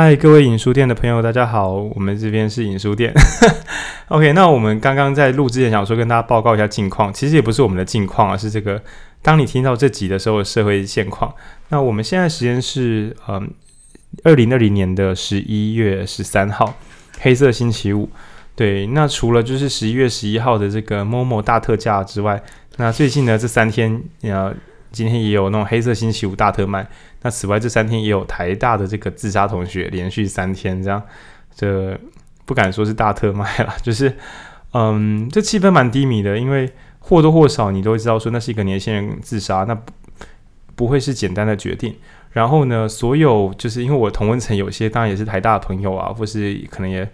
嗨，各位影书店的朋友，大家好，我们这边是影书店。OK，那我们刚刚在录之前想说跟大家报告一下近况，其实也不是我们的近况啊，是这个当你听到这集的时候的社会现况。那我们现在时间是嗯，二零二零年的十一月十三号，黑色星期五。对，那除了就是十一月十一号的这个 Momo 大特价之外，那最近呢这三天，呃，今天也有那种黑色星期五大特卖。那此外这三天也有台大的这个自杀同学连续三天这样，这不敢说是大特卖了，就是，嗯，这气氛蛮低迷的，因为或多或少你都会知道说那是一个年轻人自杀，那不，不会是简单的决定。然后呢，所有就是因为我同温层有些当然也是台大的朋友啊，或是可能也。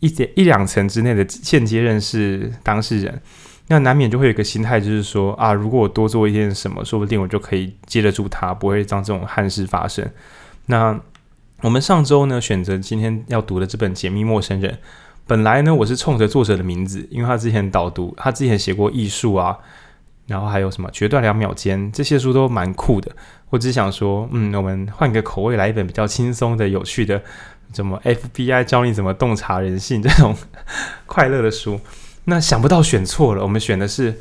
一点一两层之内的间接认识当事人，那难免就会有一个心态，就是说啊，如果我多做一件什么，说不定我就可以接得住他，不会让这种憾事发生。那我们上周呢，选择今天要读的这本《解密陌生人》，本来呢，我是冲着作者的名字，因为他之前导读，他之前写过《艺术》啊，然后还有什么《决断两秒间》这些书都蛮酷的。我只想说，嗯，我们换个口味，来一本比较轻松的、有趣的。怎么 FBI 教你怎么洞察人性这种 快乐的书？那想不到选错了，我们选的是，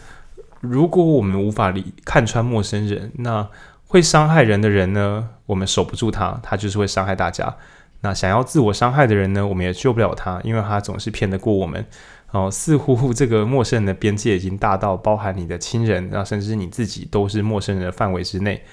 如果我们无法理看穿陌生人，那会伤害人的人呢？我们守不住他，他就是会伤害大家。那想要自我伤害的人呢？我们也救不了他，因为他总是骗得过我们。哦，似乎这个陌生人的边界已经大到包含你的亲人，那甚至是你自己都是陌生人的范围之内。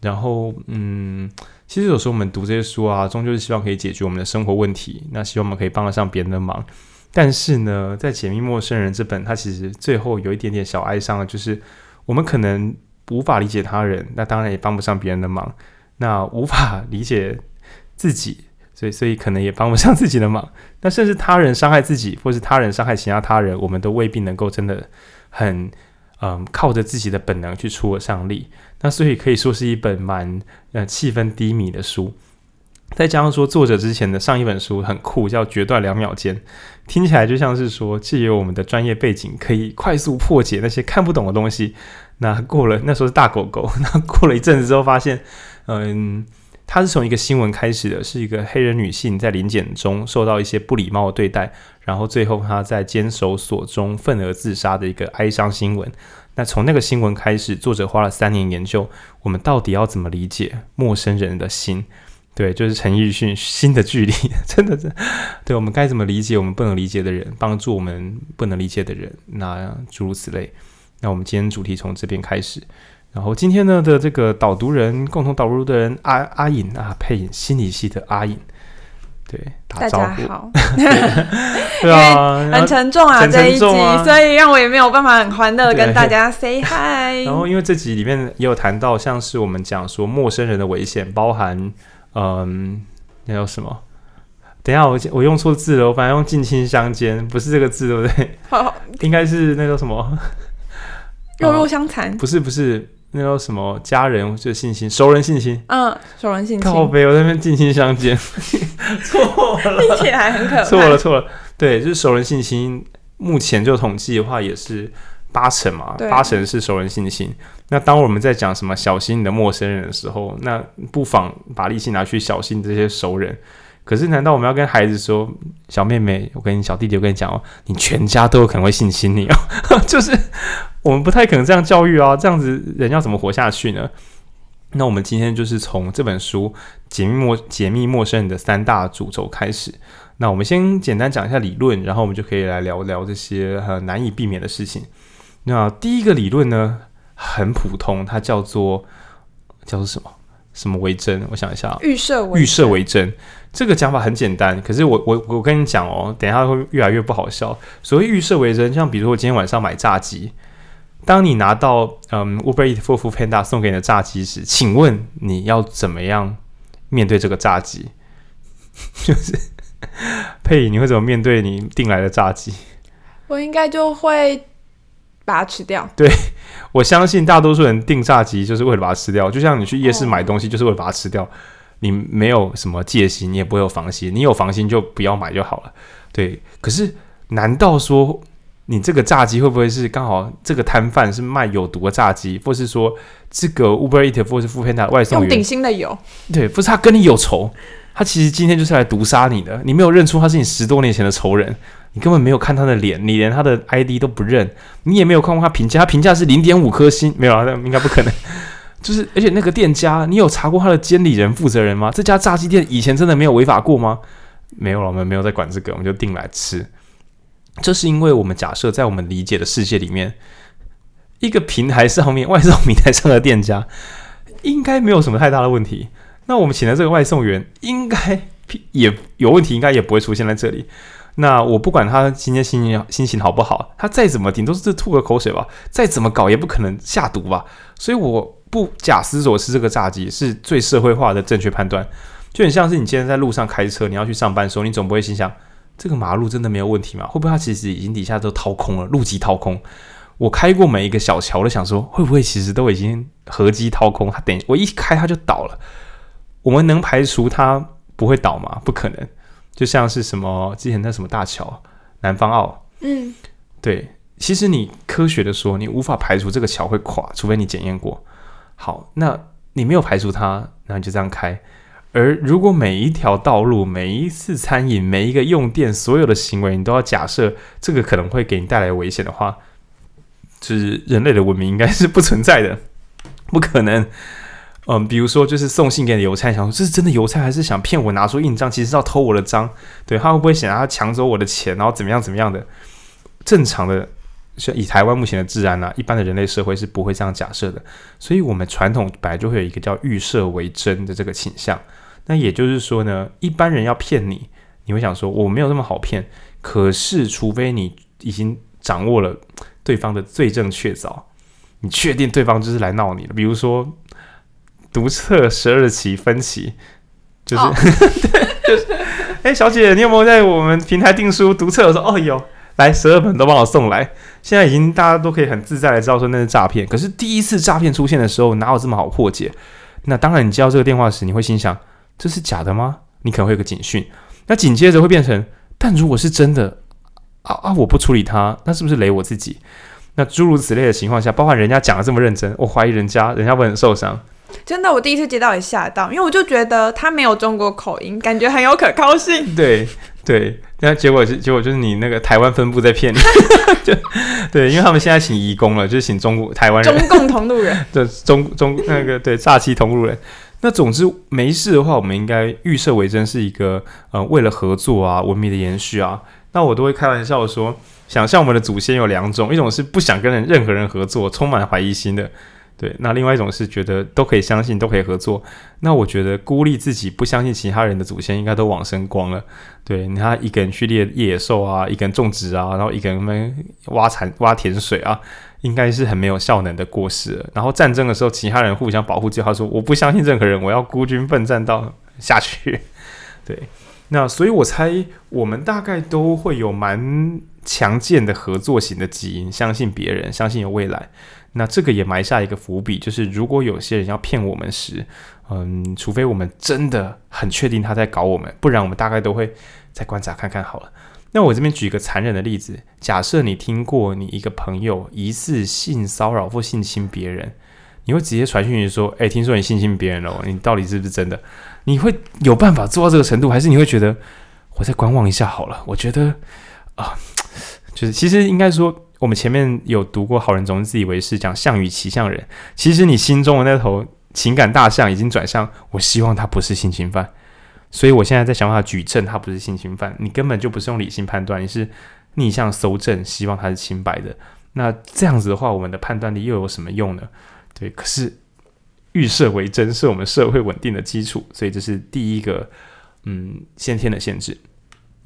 然后，嗯。其实有时候我们读这些书啊，终究是希望可以解决我们的生活问题，那希望我们可以帮得上别人的忙。但是呢，在《解密陌生人》这本，它其实最后有一点点小哀伤，就是我们可能无法理解他人，那当然也帮不上别人的忙。那无法理解自己，所以 所以可能也帮不上自己的忙。那甚至他人伤害自己，或是他人伤害其他他人，我们都未必能够真的很。嗯，靠着自己的本能去出了上力，那所以可以说是一本蛮呃气氛低迷的书。再加上说作者之前的上一本书很酷，叫《决断两秒间》，听起来就像是说借由我们的专业背景，可以快速破解那些看不懂的东西。那过了那时候是大狗狗，那过了一阵子之后发现，嗯。他是从一个新闻开始的，是一个黑人女性在临检中受到一些不礼貌的对待，然后最后她在监守所中愤而自杀的一个哀伤新闻。那从那个新闻开始，作者花了三年研究，我们到底要怎么理解陌生人的心？对，就是陈奕迅《新的距离》，真的是，对，我们该怎么理解我们不能理解的人，帮助我们不能理解的人，那诸如此类。那我们今天主题从这边开始。然后今天呢的这个导读人，共同导读的人阿阿颖啊，配音心理系的阿颖，对，打招呼，大家好，对啊，很沉重啊，很沉重啊，这一集，所以让我也没有办法很欢乐跟大家 say hi。然后因为这集里面也有谈到，像是我们讲说陌生人的危险，包含嗯，那叫什么？等一下我我用错字了，我反正用近亲相奸，不是这个字对不对？好，应该是那个什么，肉肉相残，不是不是。那叫什么？家人就信心，熟人信心。嗯，熟人信心。靠背，我在那边近亲相奸，错了，听起来很可怕。错了，错了。对，就是熟人信心。目前就统计的话，也是八成嘛，八成是熟人信心。那当我们在讲什么小心你的陌生人的时候，那不妨把力气拿去小心这些熟人。可是，难道我们要跟孩子说，小妹妹，我跟你小弟弟，我跟你讲哦，你全家都有可能会性侵你哦，就是。我们不太可能这样教育啊，这样子人要怎么活下去呢？那我们今天就是从这本书《解密陌解密陌生人》的三大主轴开始。那我们先简单讲一下理论，然后我们就可以来聊聊这些很难以避免的事情。那第一个理论呢，很普通，它叫做叫做什么？什么为真？我想一下，预设为预设为真。这个讲法很简单，可是我我我跟你讲哦，等一下会越来越不好笑。所谓预设为真，像比如说我今天晚上买炸鸡。当你拿到嗯 Uber Eats 或 Foodpanda 送给你的炸鸡时，请问你要怎么样面对这个炸鸡？就是佩，你会怎么面对你订来的炸鸡？我应该就会把它吃掉。对，我相信大多数人订炸鸡就是为了把它吃掉，就像你去夜市买东西就是为了把它吃掉。哦、你没有什么戒心，你也不会有防心，你有防心就不要买就好了。对，可是难道说？你这个炸鸡会不会是刚好这个摊贩是卖有毒的炸鸡，或是说这个 Uber Eats 或是 Foodpanda 外送员用顶新的油？对，不是他跟你有仇，他其实今天就是来毒杀你的。你没有认出他是你十多年前的仇人，你根本没有看他的脸，你连他的 ID 都不认，你也没有看过他评价，他评价是零点五颗星，没有啊，那应该不可能。就是而且那个店家，你有查过他的监理人、负责人吗？这家炸鸡店以前真的没有违法过吗？没有了，我们没有在管这个，我们就订来吃。这是因为我们假设在我们理解的世界里面，一个平台上面 外送平台上的店家应该没有什么太大的问题。那我们请的这个外送员应该也有问题，应该也不会出现在这里。那我不管他今天心情心情好不好，他再怎么顶都是吐个口水吧，再怎么搞也不可能下毒吧。所以我不假思索吃这个炸鸡是最社会化的正确判断。就很像是你今天在路上开车，你要去上班的时候，你总不会心想。这个马路真的没有问题吗？会不会它其实已经底下都掏空了，路基掏空？我开过每一个小桥，都想说，会不会其实都已经河基掏空？它等我一开它就倒了。我们能排除它不会倒吗？不可能。就像是什么之前那什么大桥，南方澳，嗯，对，其实你科学的说，你无法排除这个桥会垮，除非你检验过。好，那你没有排除它，那你就这样开。而如果每一条道路、每一次餐饮、每一个用电、所有的行为，你都要假设这个可能会给你带来危险的话，就是人类的文明应该是不存在的，不可能。嗯，比如说就是送信给你邮差，想说这是真的邮差，还是想骗我拿出印章，其实是要偷我的章？对，他会不会想要抢走我的钱，然后怎么样怎么样的？正常的，像以台湾目前的治安啊，一般的人类社会是不会这样假设的。所以，我们传统本来就会有一个叫预设为真的这个倾向。那也就是说呢，一般人要骗你，你会想说我没有那么好骗。可是，除非你已经掌握了对方的罪证确凿，你确定对方就是来闹你的。比如说，读册十二期分期，就是、oh. 对，就是哎、欸，小姐，你有没有在我们平台订书读册？我说哦有，来十二本都帮我送来。现在已经大家都可以很自在的知道说那是诈骗。可是第一次诈骗出现的时候，哪有这么好破解？那当然，你接到这个电话时，你会心想。这是假的吗？你可能会有个警讯，那紧接着会变成，但如果是真的啊啊，我不处理它，那是不是雷我自己？那诸如此类的情况下，包括人家讲的这么认真，我怀疑人家，人家会很受伤。真的，我第一次接到也吓到，因为我就觉得他没有中国口音，感觉很有可靠性。对对，那结果是结果就是你那个台湾分部在骗你，就对，因为他们现在请移工了，就是请中国台湾人，中共同路人，对中中那个对诈欺同路人。那总之没事的话，我们应该预设为真是一个呃为了合作啊文明的延续啊。那我都会开玩笑说，想象我们的祖先有两种，一种是不想跟人任何人合作，充满怀疑心的，对。那另外一种是觉得都可以相信，都可以合作。那我觉得孤立自己，不相信其他人的祖先应该都往生光了。对，你看一个人去猎野兽啊，一个人种植啊，然后一个人们挖产挖甜水啊。应该是很没有效能的过失。然后战争的时候，其他人互相保护，就他说：“我不相信任何人，我要孤军奋战到下去。”对，那所以我猜我们大概都会有蛮强健的合作型的基因，相信别人，相信有未来。那这个也埋下一个伏笔，就是如果有些人要骗我们时，嗯，除非我们真的很确定他在搞我们，不然我们大概都会再观察看看好了。那我这边举一个残忍的例子，假设你听过你一个朋友疑似性骚扰或性侵别人，你会直接传讯息说：“诶，听说你性侵别人了，你到底是不是真的？”你会有办法做到这个程度，还是你会觉得我再观望一下好了？我觉得啊，就是其实应该说，我们前面有读过“好人总是自以为是”，讲象与骑象人，其实你心中的那头情感大象已经转向，我希望他不是性侵犯。所以我现在在想办法举证他不是性侵犯，你根本就不是用理性判断，你是逆向搜证，希望他是清白的。那这样子的话，我们的判断力又有什么用呢？对，可是预设为真是我们社会稳定的基础，所以这是第一个嗯先天的限制。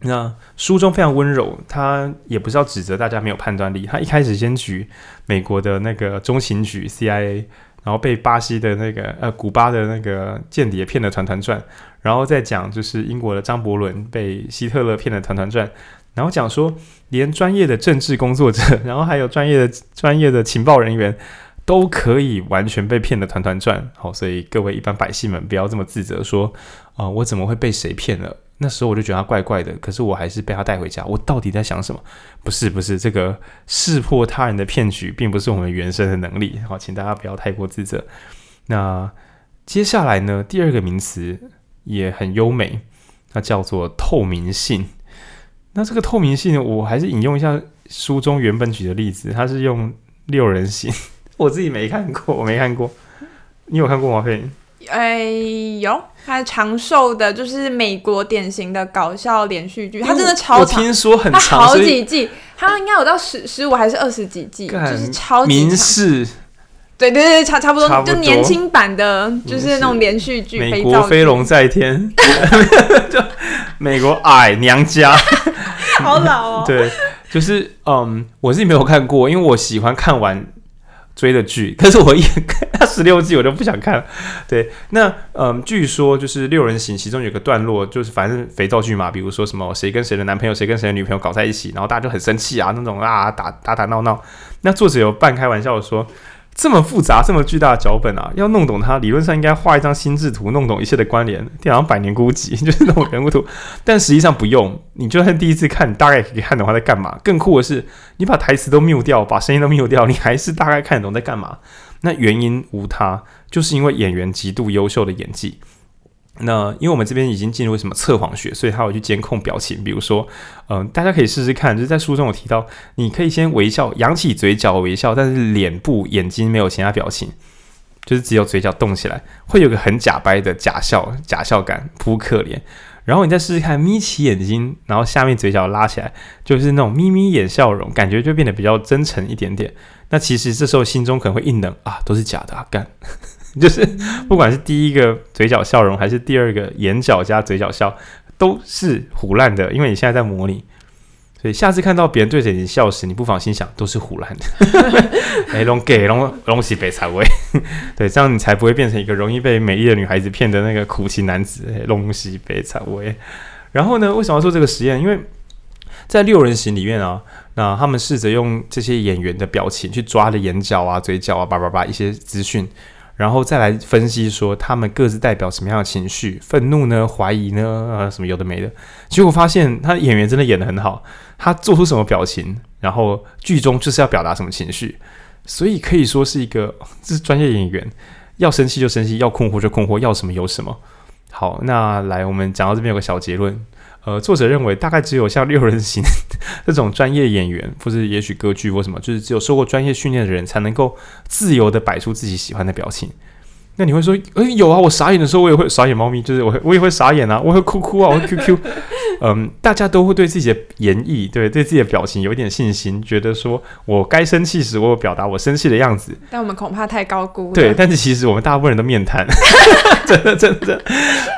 那书中非常温柔，他也不是要指责大家没有判断力，他一开始先举美国的那个中情局 CIA。然后被巴西的那个呃古巴的那个间谍骗得团团转，然后再讲就是英国的张伯伦被希特勒骗得团团转，然后讲说连专业的政治工作者，然后还有专业的专业的情报人员都可以完全被骗得团团转。好，所以各位一般百姓们不要这么自责说啊、我怎么会被谁骗了？那时候我就觉得他怪怪的，可是我还是被他带回家。我到底在想什么？不是不是，这个识破他人的骗局，并不是我们原生的能力。好，请大家不要太过自责。那接下来呢？第二个名词也很优美，它叫做透明性。那这个透明性，我还是引用一下书中原本举的例子，它是用六人行。我自己没看过，我没看过。你有看过吗？佩？哎，呦，它长寿的，就是美国典型的搞笑连续剧，它真的超长。我听说很长，好几季，它应该有到十十五还是二十几季，就是超级长。民视，对对对，差差不多，就年轻版的，就是那种连续剧。美国飞龙在天，就美国矮娘家，好老哦。对，就是嗯，我自己没有看过，因为我喜欢看完。追的剧，但是我一看 他十六季，我就不想看了。对，那嗯，据说就是六人行，其中有个段落，就是反正肥皂剧嘛，比如说什么谁跟谁的男朋友，谁跟谁的女朋友搞在一起，然后大家就很生气啊，那种啊打打打闹闹。那作者有半开玩笑的说。这么复杂、这么巨大的脚本啊，要弄懂它，理论上应该画一张心智图，弄懂一切的关联，好像百年孤寂，就是那种人物图。但实际上不用，你就算第一次看，你大概可以看懂他在干嘛。更酷的是，你把台词都 mute 掉，把声音都 mute 掉，你还是大概看得懂在干嘛。那原因无他，就是因为演员极度优秀的演技。那因为我们这边已经进入什么测谎学，所以他会去监控表情。比如说，嗯、大家可以试试看，就是在书中有提到，你可以先微笑，扬起嘴角微笑，但是脸部眼睛没有其他表情，就是只有嘴角动起来，会有个很假掰的假笑，假笑感，扑克脸。然后你再试试看，眯起眼睛，然后下面嘴角拉起来，就是那种眯眯眼笑容，感觉就变得比较真诚一点点。那其实这时候心中可能会硬冷啊，都是假的啊，干。就是不管是第一个嘴角笑容，还是第二个眼角加嘴角笑，都是唬烂的，因为你现在在模拟。所以下次看到别人对着你笑时，你不妨心想都是唬烂的。哎，龙给拢拢是白菜味，对，这样你才不会变成一个容易被美丽的女孩子骗的那个苦情男子。拢是白菜味。然后呢，为什么要做这个实验？因为在六人行里面啊，那他们试着用这些演员的表情去抓了眼角啊、嘴角啊、叭叭叭一些资讯。然后再来分析说他们各自代表什么样的情绪，愤怒呢？怀疑呢？啊，什么有的没的。结果发现他演员真的演得很好，他做出什么表情，然后剧中就是要表达什么情绪，所以可以说是一个 这是专业演员，要生气就生气，要困惑就困惑，要什么有什么。好，那来我们讲到这边有个小结论。呃，作者认为大概只有像六人行 这种专业演员，或是也许歌剧或什么，就是只有受过专业训练的人才能够自由的摆出自己喜欢的表情。那你会说，诶，有啊，我傻眼的时候我也会傻眼猫咪，就是我我也会傻眼啊，我会哭哭啊，我会 QQ。嗯，大家都会对自己的演绎，对对自己的表情有一点信心，觉得说我该生气时，我有表达我生气的样子。但我们恐怕太高估了。对，但是其实我们大部分人都面瘫，真的真的，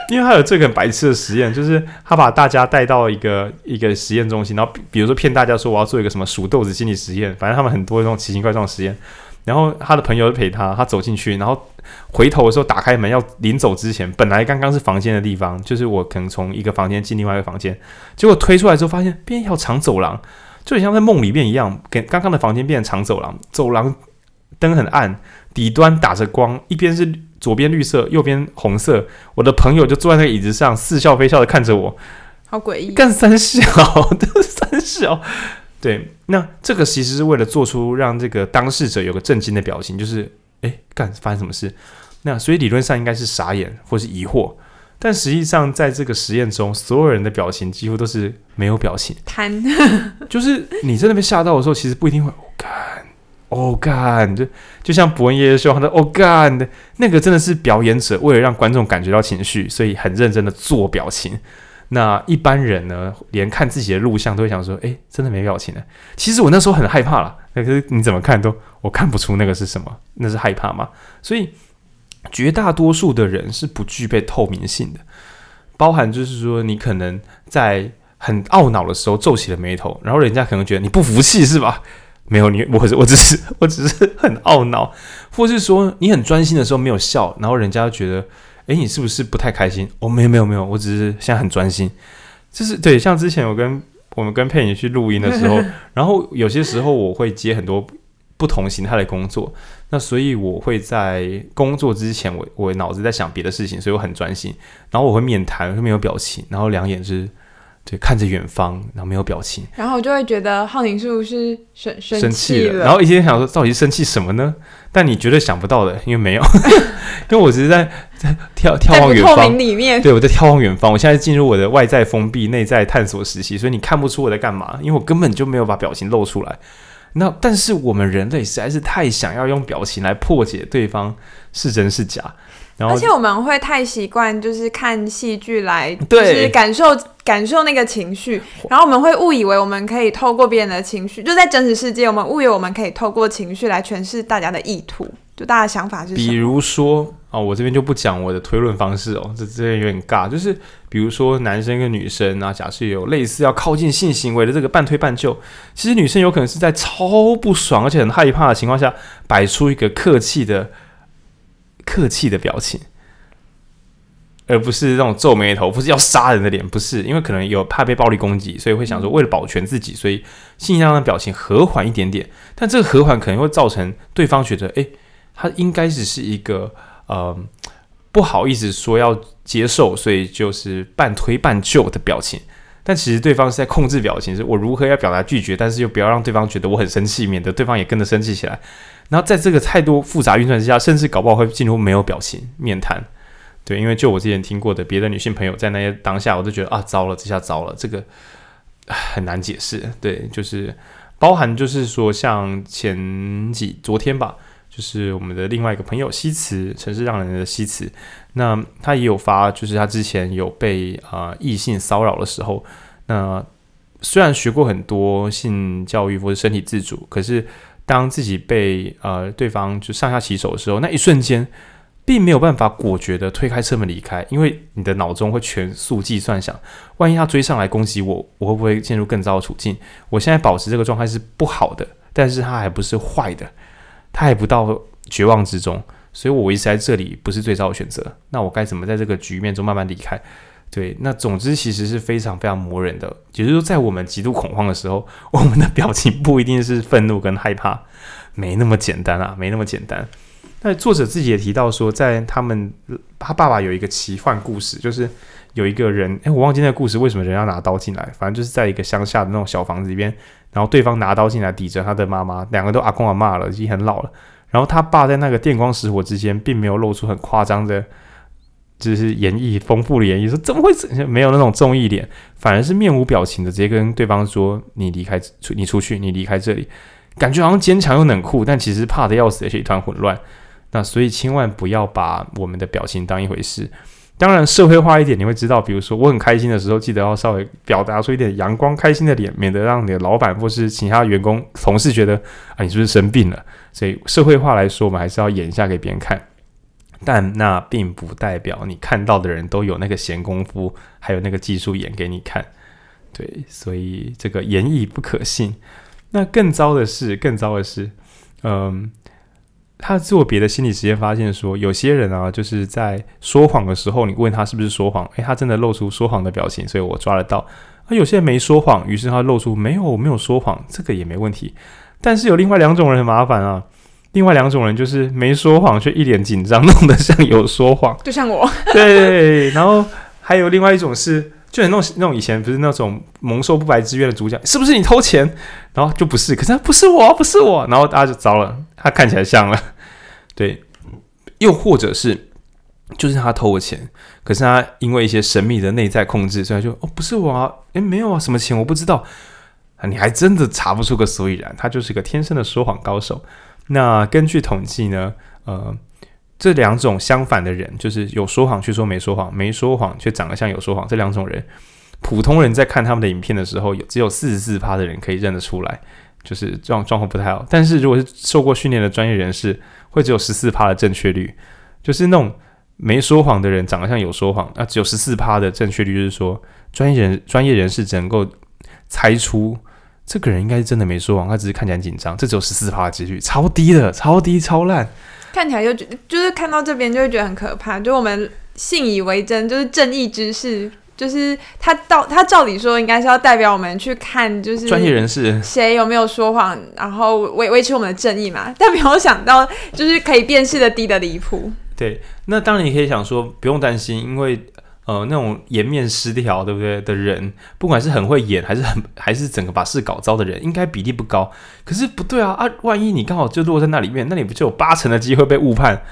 因为他有这个很白痴的实验，就是他把大家带到一个一个实验中心，然后比如说骗大家说我要做一个什么数豆子心理实验，反正他们很多这种奇形怪状的实验。然后他的朋友陪他，他走进去，然后回头的时候打开门要临走之前，本来刚刚是房间的地方，就是我可能从一个房间进另外一个房间，结果推出来之后发现变一条长走廊，就很像在梦里面一样，跟刚刚的房间变成长走廊，走廊灯很暗，底端打着光，一边是左边绿色，右边红色，我的朋友就坐在那个椅子上似笑非笑的看着我，好诡异，干三小，都是三小。对，那这个其实是为了做出让这个当事者有个震惊的表情，就是哎，干发生什么事？那所以理论上应该是傻眼或是疑惑，但实际上在这个实验中，所有人的表情几乎都是没有表情，瘫，就是你真的被吓到的时候，其实不一定会哦干哦干，就就像伯恩夜夜秀他的哦干的那个真的是表演者为了让观众感觉到情绪，所以很认真的做表情。那一般人呢，连看自己的录像都会想说：“诶，真的没表情呢。”其实我那时候很害怕了，可是你怎么看都我看不出那个是什么，那是害怕吗？所以绝大多数的人是不具备透明性的，包含就是说你可能在很懊恼的时候皱起了眉头，然后人家可能觉得你不服气是吧？没有你，我我只是我只是很懊恼，或是说你很专心的时候没有笑，然后人家觉得。诶，你是不是不太开心？哦，没有没有没有，我只是现在很专心。就是对，像之前我跟我们跟佩妮去录音的时候，然后有些时候我会接很多不同形态的工作。那所以我会在工作之前，我我脑子在想别的事情，所以我很专心。然后我会面谈，会没有表情，然后两眼是。对，看着远方，然后没有表情，然后我就会觉得浩宁是不是生生气了？然后一天想说，到底是生气什么呢？但你绝对想不到的，因为没有，因为我只是在在眺眺望远方。里面，对，我在眺望远方。我现在进入我的外在封闭、内在探索时期，所以你看不出我在干嘛，因为我根本就没有把表情露出来。那但是我们人类实在是太想要用表情来破解对方是真是假。而且我们会太习惯，就是看戏剧来，就是感受感受那个情绪，然后我们会误以为我们可以透过别人的情绪，就在真实世界，我们误以为我们可以透过情绪来诠释大家的意图，就大家的想法是什么？比如说啊、哦，我这边就不讲我的推论方式哦，这这边有点尬，就是比如说男生跟女生啊，假设有类似要靠近性行为的这个半推半就，其实女生有可能是在超不爽而且很害怕的情况下，摆出一个客气的。客气的表情，而不是那种皱眉头，不是要杀人的脸，不是，因为可能有怕被暴力攻击，所以会想说为了保全自己，所以尽量的表情和缓一点点。但这个和缓可能会造成对方觉得，诶，他应该只是一个呃不好意思说要接受，所以就是半推半就的表情。但其实对方是在控制表情，是我如何要表达拒绝，但是又不要让对方觉得我很生气，免得对方也跟着生气起来。然后在这个太多复杂运算之下，甚至搞不好会进入没有表情面谈。对，因为就我之前听过的别的女性朋友，在那些当下，我都觉得啊，糟了，这下糟了，这个很难解释。对，就是包含就是说，像前几昨天吧，就是我们的另外一个朋友西辞，城市让人的西辞，那他也有发，就是他之前有被啊、异性骚扰的时候，那虽然学过很多性教育或者身体自主，可是。当自己被呃对方就上下其手的时候，那一瞬间并没有办法果决的推开车门离开，因为你的脑中会全速计算想，万一他追上来攻击我，我会不会陷入更糟的处境？我现在保持这个状态是不好的，但是他还不是坏的，他还不到绝望之中，所以我维持在这里不是最糟的选择。那我该怎么在这个局面中慢慢离开？对，那总之其实是非常非常磨人的。也就是说，在我们极度恐慌的时候，我们的表情不一定是愤怒跟害怕，没那么简单啊，没那么简单。那作者自己也提到说，在他们他爸爸有一个奇幻故事，就是有一个人，诶，我忘记那个故事为什么人要拿刀进来，反正就是在一个乡下的那种小房子里边，然后对方拿刀进来抵着他的妈妈，两个都阿公阿妈了，已经很老了。然后他爸在那个电光石火之间，并没有露出很夸张的。就是演绎丰富的演绎，说怎么会没有那种综艺脸，反而是面无表情的直接跟对方说：“你离开，你出去，你离开这里。”感觉好像坚强又冷酷，但其实怕的要死，而且一团混乱。那所以千万不要把我们的表情当一回事。当然，社会化一点，你会知道，比如说我很开心的时候，记得要稍微表达出一点阳光、开心的脸，免得让你的老板或是其他员工、同事觉得啊，你是不是生病了？所以社会化来说，我们还是要演一下给别人看。但那并不代表你看到的人都有那个闲工夫，还有那个技术演给你看，对，所以这个言语不可信。那更糟的是，更糟的是，嗯，他做别的心理实验发现说，有些人啊，就是在说谎的时候，你问他是不是说谎，诶，他真的露出说谎的表情，所以我抓得到。而有些人没说谎，于是他露出没有，我没有说谎，这个也没问题。但是有另外两种人很麻烦啊。另外两种人就是没说谎却一脸紧张，弄得像有说谎，就像我。对，然后还有另外一种是，就很那种那种以前不是那种蒙受不白之冤的主角，是不是你偷钱？然后就不是，可是他不是我，不是我，然后大家就糟了，他看起来像了。对，又或者是就是他偷我钱，可是他因为一些神秘的内在控制，所以他就哦不是我啊，诶没有啊，什么钱我不知道啊，你还真的查不出个所以然，他就是个天生的说谎高手。那根据统计呢，呃，这两种相反的人，就是有说谎却说没说谎，没说谎却长得像有说谎，这两种人，普通人在看他们的影片的时候，有只有四十四趴的人可以认得出来，就是状状况不太好。但是如果是受过训练的专业人士，会只有十四趴的正确率，就是那种没说谎的人长得像有说谎，那只有十四趴的正确率，就是说专业人专业人士只能够猜出。这个人应该是真的没说谎，他只是看起来很紧张。这只有十四趴的几率，超低的，超低，超烂。看起来就觉就是看到这边就会觉得很可怕。就我们信以为真，就是正义之士就是他到他照理说应该是要代表我们去看，就是专业人士谁有没有说谎，然后维维持我们的正义嘛。但没有想到，就是可以辨识的低的离谱。对，那当然你可以想说不用担心，因为呃那种颜面失调，对不对的人，不管是很会演还是很还是整个把事搞糟的人，应该比例不高。可是不对啊啊，万一你刚好就落在那里面，那你不就有八成的机会被误判？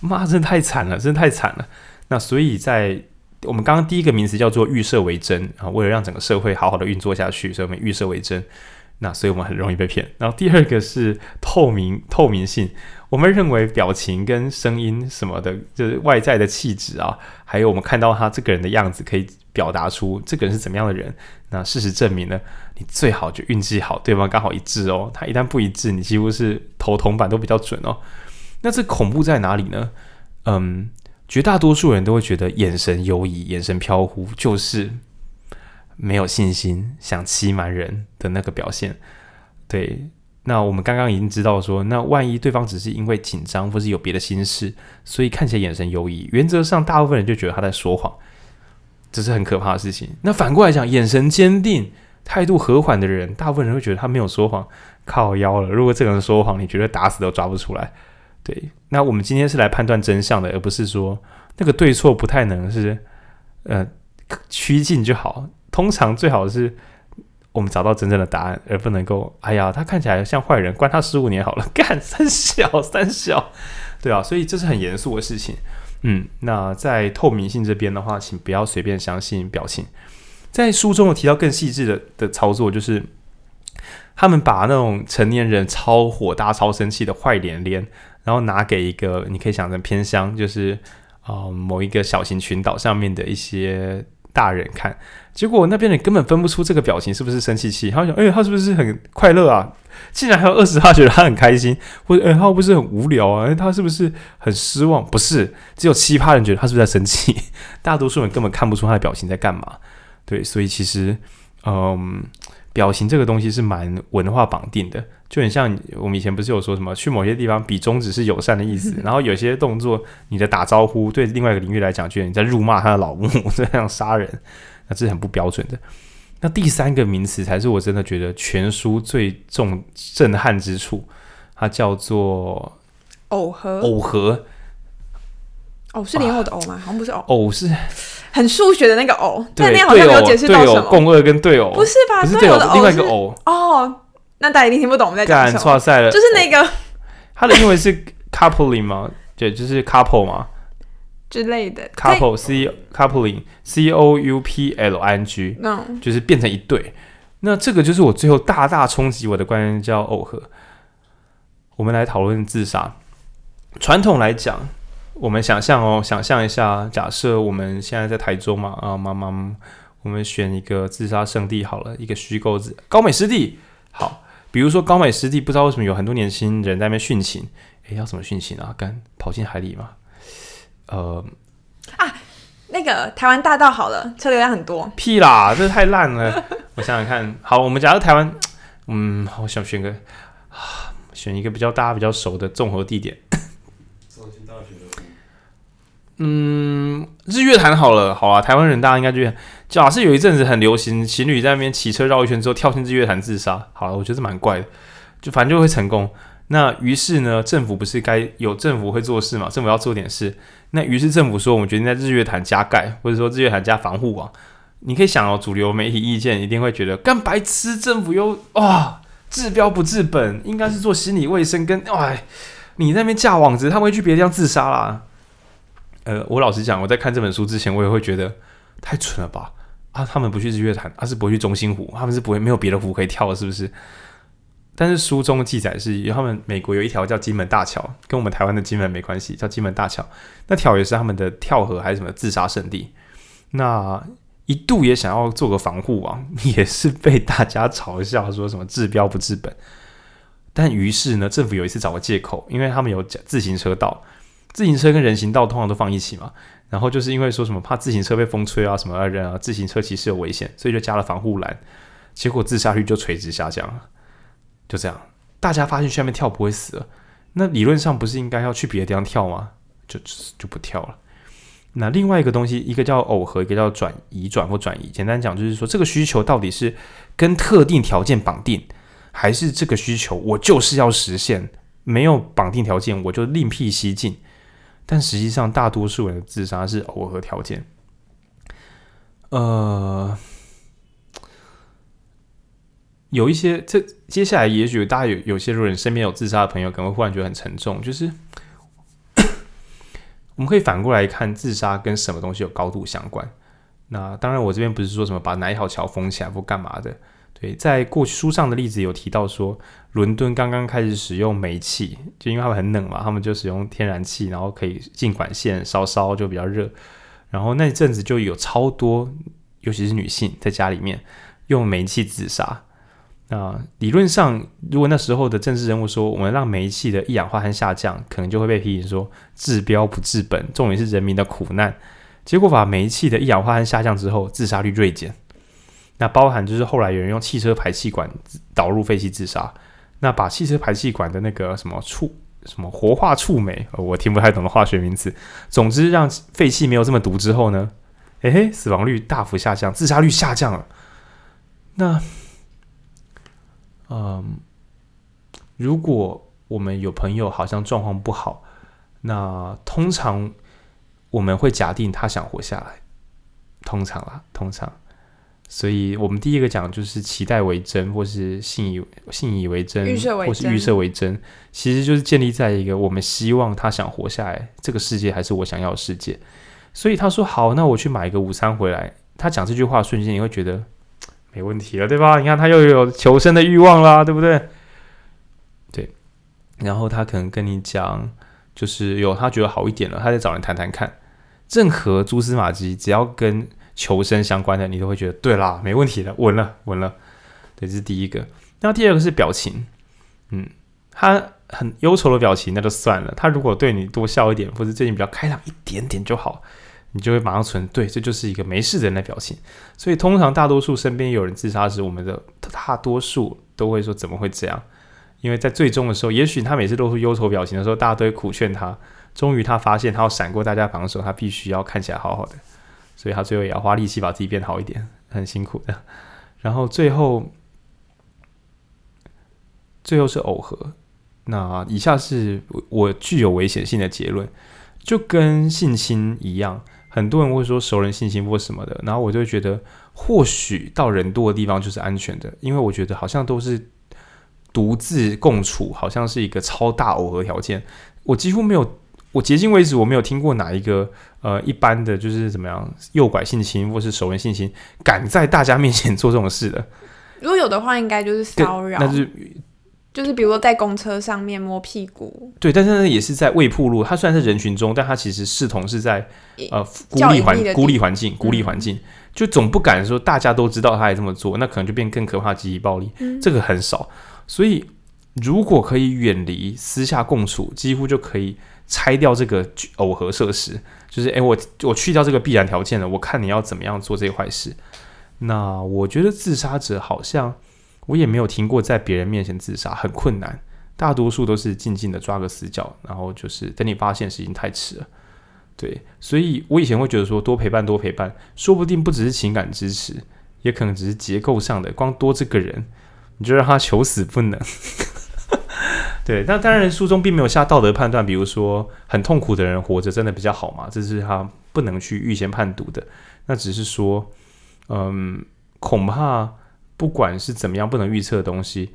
妈，真的太惨了，真的太惨了。那所以在我们刚刚第一个名词叫做预设为真啊，为了让整个社会好好的运作下去，所以我们预设为真。那所以我们很容易被骗。然后第二个是透明透明性，我们认为表情跟声音什么的，就是外在的气质啊，还有我们看到他这个人的样子，可以表达出这个人是怎么样的人。那事实证明呢，你最好就运气好，对方刚好一致哦。他一旦不一致，你几乎是投铜板都比较准哦。那这恐怖在哪里呢？嗯。绝大多数人都会觉得眼神游移、眼神飘忽，就是没有信心、想欺瞒人的那个表现。对，那我们刚刚已经知道说，那万一对方只是因为紧张或是有别的心事，所以看起来眼神游移，原则上大部分人就觉得他在说谎，这是很可怕的事情。那反过来讲，眼神坚定、态度和缓的人，大部分人会觉得他没有说谎，靠腰了。如果这个人说谎，你觉得打死都抓不出来。对，那我们今天是来判断真相的，而不是说那个对错不太能是呃趋近就好。通常最好是我们找到真正的答案，而不能够哎呀，他看起来像坏人，关他十五年好了，干三小三小，对啊，所以这是很严肃的事情。嗯，那在透明性这边的话，请不要随便相信表情。在书中有提到更细致的的操作，就是他们把那种成年人超火大、超生气的坏脸脸。然后拿给一个，你可以想成偏乡，就是啊、某一个小型群岛上面的一些大人看，结果那边人根本分不出这个表情是不是生气气，他想，哎，他是不是很快乐啊？竟然还有二十他觉得他很开心，或者哎，他会不是很无聊啊？哎，他是不是很失望？不是，只有七趴人觉得他是不是在生气，大多数人根本看不出他的表情在干嘛。对，所以其实，嗯。表情这个东西是蛮文化绑定的，就很像我们以前不是有说什么去某些地方比中指是友善的意思，然后有些动作你的打招呼对另外一个领域来讲，觉得你在辱骂他的老母，这样杀人，那这是很不标准的。那第三个名词才是我真的觉得全书最重震撼之处，它叫做耦合。耦合，耦，是莲藕的藕吗？好像不是藕，藕是。很数学的那个偶，对，但那好像没有解释到什么。共二跟对偶，不是吧？不是对偶，另外一个偶。哦，那大家一定听不懂我们在讲什么。错赛了，就是那个，它的英文是 coupling 吗？对，就是 couple 吗？之类的。couple c coupling c o u p l i n g，嗯，就是变成一对。那这个就是我最后大大冲击我的观念，叫耦合。我们来讨论自杀。传统来讲。我们想象哦，想象一下，假设我们现在在台中嘛，啊，妈妈，我们选一个自杀圣地好了，一个虚构字，高美湿地。好，比如说高美湿地，不知道为什么有很多年轻人在那边殉情，诶，要怎么殉情啊？干跑进海里吗？呃，啊，那个台湾大道好了，车流量很多。屁啦，这太烂了。我想想看，好，我们假如台湾，嗯，我想选个，啊，选一个比较大家比较熟的综合地点。嗯，日月潭好了，好啊，台湾人大家应该觉得，假设有一阵子很流行，情侣在那边骑车绕一圈之后跳进日月潭自杀，好了，我觉得蛮怪的，就反正就会成功。那于是呢，政府不是该有政府会做事嘛？政府要做点事。那于是政府说，我们决定在日月潭加盖，或者说日月潭加防护网。你可以想哦，主流媒体意见一定会觉得，干白痴，政府又哇治标不治本，应该是做心理卫生跟哎，你那边架网子，他们会去别的地方自杀啦。呃，我老实讲，我在看这本书之前，我也会觉得太蠢了吧？啊，他们不去日月潭，而、啊、是不会去中心湖，他们是不会没有别的湖可以跳的，是不是？但是书中记载是，他们美国有一条叫金门大桥，跟我们台湾的金门没关系，叫金门大桥，那条也是他们的跳河还是什么自杀圣地？那一度也想要做个防护网，也是被大家嘲笑说什么治标不治本。但于是呢，政府有一次找个借口，因为他们有自行车道。自行车跟人行道通常都放一起嘛，然后就是因为说什么怕自行车被风吹啊什么的人啊，自行车骑士有危险，所以就加了防护栏，结果自杀率就垂直下降了。就这样，大家发现下面跳不会死了，那理论上不是应该要去别的地方跳吗？就就不跳了。那另外一个东西，一个叫耦合，一个叫转移转或转移。简单讲就是说，这个需求到底是跟特定条件绑定，还是这个需求我就是要实现，没有绑定条件我就另辟蹊径。但实际上，大多数人的自杀是耦合条件。呃，有一些这接下来，也许大家有有些人身边有自杀的朋友，可能会忽然觉得很沉重，就是。我们可以反过来看，自杀跟什么东西有高度相关？那当然，我这边不是说什么把哪一条桥封起来或干嘛的。对，在过去书上的例子有提到说，伦敦刚刚开始使用煤气，就因为他们很冷嘛，他们就使用天然气，然后可以进管线烧烧就比较热。然后那阵子就有超多，尤其是女性在家里面用煤气自杀。那理论上，如果那时候的政治人物说我们让煤气的一氧化碳下降，可能就会被批评说治标不治本，重点是人民的苦难。结果把煤气的一氧化碳下降之后，自杀率锐减。那包含就是后来有人用汽车排气管导入废气自杀，那把汽车排气管的那个什么触什么活化触媒，我听不太懂的化学名词，总之让废气没有这么毒之后呢，嘿嘿，死亡率大幅下降，自杀率下降了。那。嗯，如果我们有朋友好像状况不好，那通常我们会假定他想活下来，通常啦，通常。所以我们第一个讲就是期待为真，或是信以信以为真，为真，或是预设为真，其实就是建立在一个我们希望他想活下来，这个世界还是我想要的世界。所以他说好，那我去买一个午餐回来。他讲这句话瞬间，你会觉得。没问题了，对吧？你看他又有求生的欲望啦，对不对？对，然后他可能跟你讲，就是有他觉得好一点了，他再找人谈谈看。任何蛛丝马迹，只要跟求生相关的，你都会觉得对啦，没问题的，稳了，稳了。对，这是第一个。那第二个是表情，嗯，他很忧愁的表情，那就算了。他如果对你多笑一点，或者最近比较开朗一点点就好。你就会马上存对，这就是一个没事人的表情。所以通常大多数身边有人自杀时，我们的大多数都会说怎么会这样？因为在最终的时候，也许他每次都是忧愁表情的时候，大家都会苦劝他。终于他发现他要闪过大家防守，他必须要看起来好好的，所以他最后也要花力气把自己变好一点，很辛苦的。然后最后，最后是耦合。那以下是我具有危险性的结论，就跟性侵一样。很多人会说熟人性侵或什么的，然后我就会觉得，或许到人多的地方就是安全的，因为我觉得好像都是独自共处，好像是一个超大耦合条件。我几乎没有，我迄今为止我没有听过哪一个呃一般的就是怎么样诱拐性侵或是熟人性侵敢在大家面前做这种事的。如果有的话，应该就是骚扰。那是。就是比如说在公车上面摸屁股，对，但是呢也是在未铺路。他虽然是人群中，但他其实视同是在呃孤立环孤立环境孤立环境，就总不敢说大家都知道他也这么做，那可能就变更可怕的集体暴力。嗯、这个很少，所以如果可以远离私下共处，几乎就可以拆掉这个耦合设施。就是哎，我我去掉这个必然条件了，我看你要怎么样做这些坏事。那我觉得自杀者好像。我也没有听过在别人面前自杀很困难，大多数都是静静的抓个死角，然后就是等你发现时已经太迟了。对，所以我以前会觉得说多陪伴多陪伴，说不定不只是情感支持，也可能只是结构上的，光多这个人你就让他求死不能。对，那当然书中并没有下道德判断，比如说很痛苦的人活着真的比较好嘛，这是他不能去预先判读的。那只是说，嗯，恐怕。不管是怎么样不能预测的东西，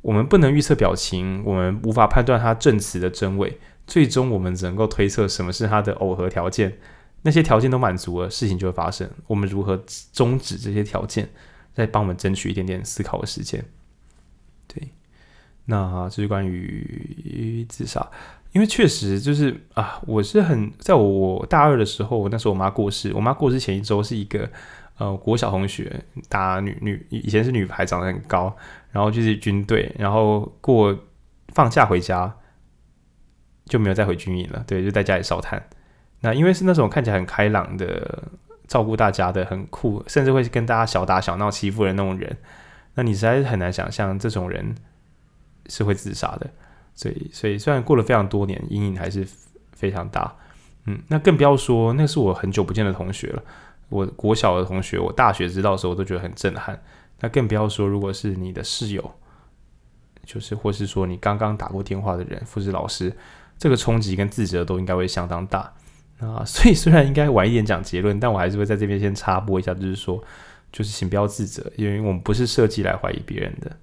我们不能预测表情，我们无法判断它证词的真伪。最终，我们只能够推测什么是它的耦合条件。那些条件都满足了，事情就会发生。我们如何终止这些条件，再帮我们争取一点点思考的时间。对，那这是关于自杀，因为确实就是啊，我是很在，我大二的时候，那时候我妈过世，我妈过世前一周是一个。呃，国小同学，打女女以前是女排，长得很高，然后就是军队，然后过放假回家就没有再回军营了，对，就在家里烧炭。那因为是那种看起来很开朗的，照顾大家的，很酷，甚至会跟大家小打小闹、欺负人那种人，那你实在是很难想象这种人是会自杀的。所以，所以虽然过了非常多年，阴影还是非常大。嗯，那更不要说，那是我很久不见的同学了。我国小的同学，我大学知道的时候，我都觉得很震撼。那更不要说，如果是你的室友，就是或是说你刚刚打过电话的人，或是老师，这个冲击跟自责都应该会相当大。啊，所以虽然应该晚一点讲结论，但我还是会在这边先插播一下，就是说，就是请不要自责，因为我们不是设计来怀疑别人的。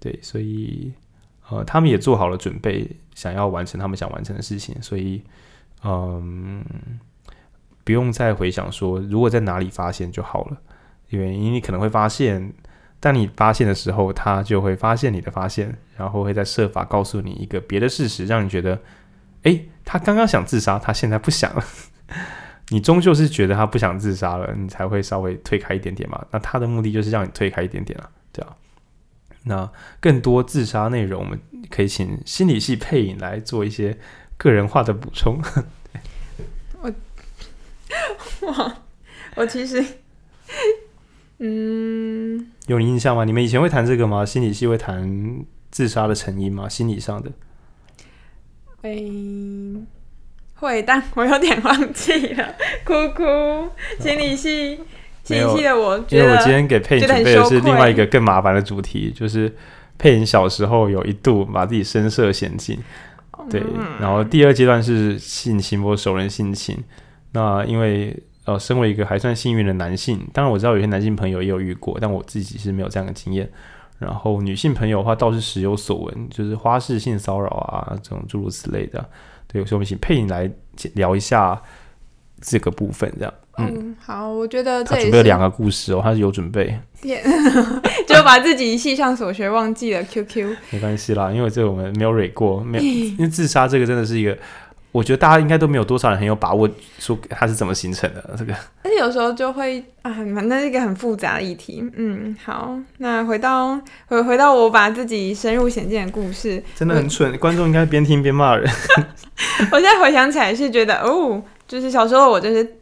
对，所以呃，他们也做好了准备，想要完成他们想完成的事情，所以嗯，不用再回想说如果在哪里发现就好了，因为你可能会发现，当你发现的时候，他就会发现你的发现，然后会再设法告诉你一个别的事实，让你觉得，诶，他刚刚想自杀，他现在不想了。你终究是觉得他不想自杀了，你才会稍微退开一点点嘛。那他的目的就是让你退开一点点啊，对吧？那更多自杀内容，我们可以请心理系配音来做一些个人化的补充。我，哇，我其实，嗯，有你印象吗？你们以前会谈这个吗？心理系会谈自杀的成因吗？心理上的？诶，会，但我有点忘记了。哭哭，心理系。心理系的我，因为我今天给佩影准备的是另外一个更麻烦的主题，就是佩影小时候有一度把自己深涉险境，对，然后第二阶段是性侵或熟人性侵。那因为呃，身为一个还算幸运的男性，当然我知道有些男性朋友也有遇过，但我自己是没有这样的经验。然后女性朋友的话倒是时有所闻，就是花式性骚扰啊这种诸如此类的。对，所以我们请佩影来聊一下这个部分，这样。嗯，好，我觉得准备了两个故事哦，他是有准备，就把自己系上所学忘记了。QQ 没关系啦，因为这个我们没有蕊过，没有，因为自杀这个真的是一个，我觉得大家应该都没有多少人很有把握说它是怎么形成的这个。而且有时候就会啊，反正是一个很复杂的议题。嗯，好，那回到回回到我把自己深入险境的故事，真的很蠢，观众应该边听边骂人。我现在回想起来是觉得哦，就是小时候我就是。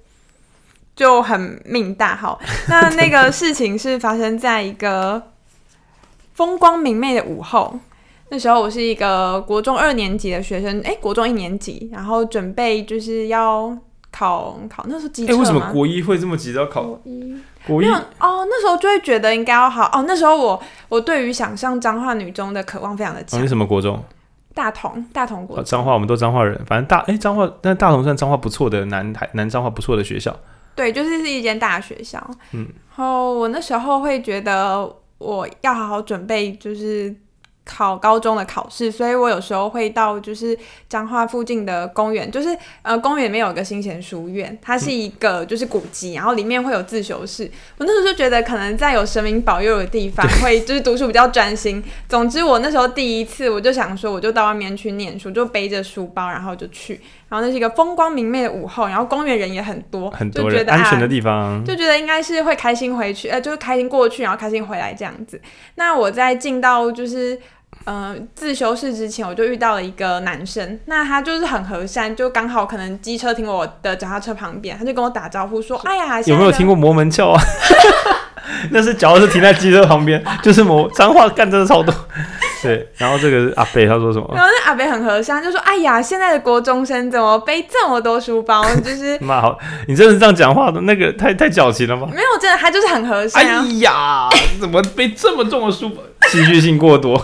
就很命大好，那那个事情是发生在一个风光明媚的午后。那时候我是一个国中二年级的学生，哎、欸，国中一年级，然后准备就是要考考，那时候机测？哎、欸，为什么国一会这么急着要考？国一，国一哦，那时候就会觉得应该要好哦。那时候我我对于想上彰化女中的渴望非常的强。你、哦、什么国中？大同，大同国中。彰化，我们都彰化人，反正大哎彰化，但大同算彰化不错的南台南彰化不错的学校。对，就是是一间大学校。嗯，然后我那时候会觉得我要好好准备，就是。考高中的考试，所以我有时候会到就是彰化附近的公园，就是呃公园里面有一个新贤书院，它是一个就是古迹，然后里面会有自修室。我那时候就觉得可能在有神明保佑的地方，会就是读书比较专心。总之我那时候第一次，我就想说，我就到外面去念书，就背着书包，然后就去。然后那是一个风光明媚的午后，然后公园人也很多，很多人，就觉得安全的地方，啊，就觉得应该是会开心回去，呃，就是开心过去，然后开心回来这样子。那我在进到就是。呃，自修室之前我就遇到了一个男生，那他就是很和善，就刚好可能机车停我的脚踏车旁边，他就跟我打招呼说：“哎呀，有没有听过摩门教啊？” 那是脚是停在机车旁边，就是某脏话干真的超多。对，然后这个阿北他说什么？然后那阿北很和善，就说：“哎呀，现在的国中生怎么背这么多书包？就是 妈好，你真的是这样讲话的？那个太太矫情了吗？没有，真的他就是很和善。哎呀，怎么背这么重的书包？戏剧性过多，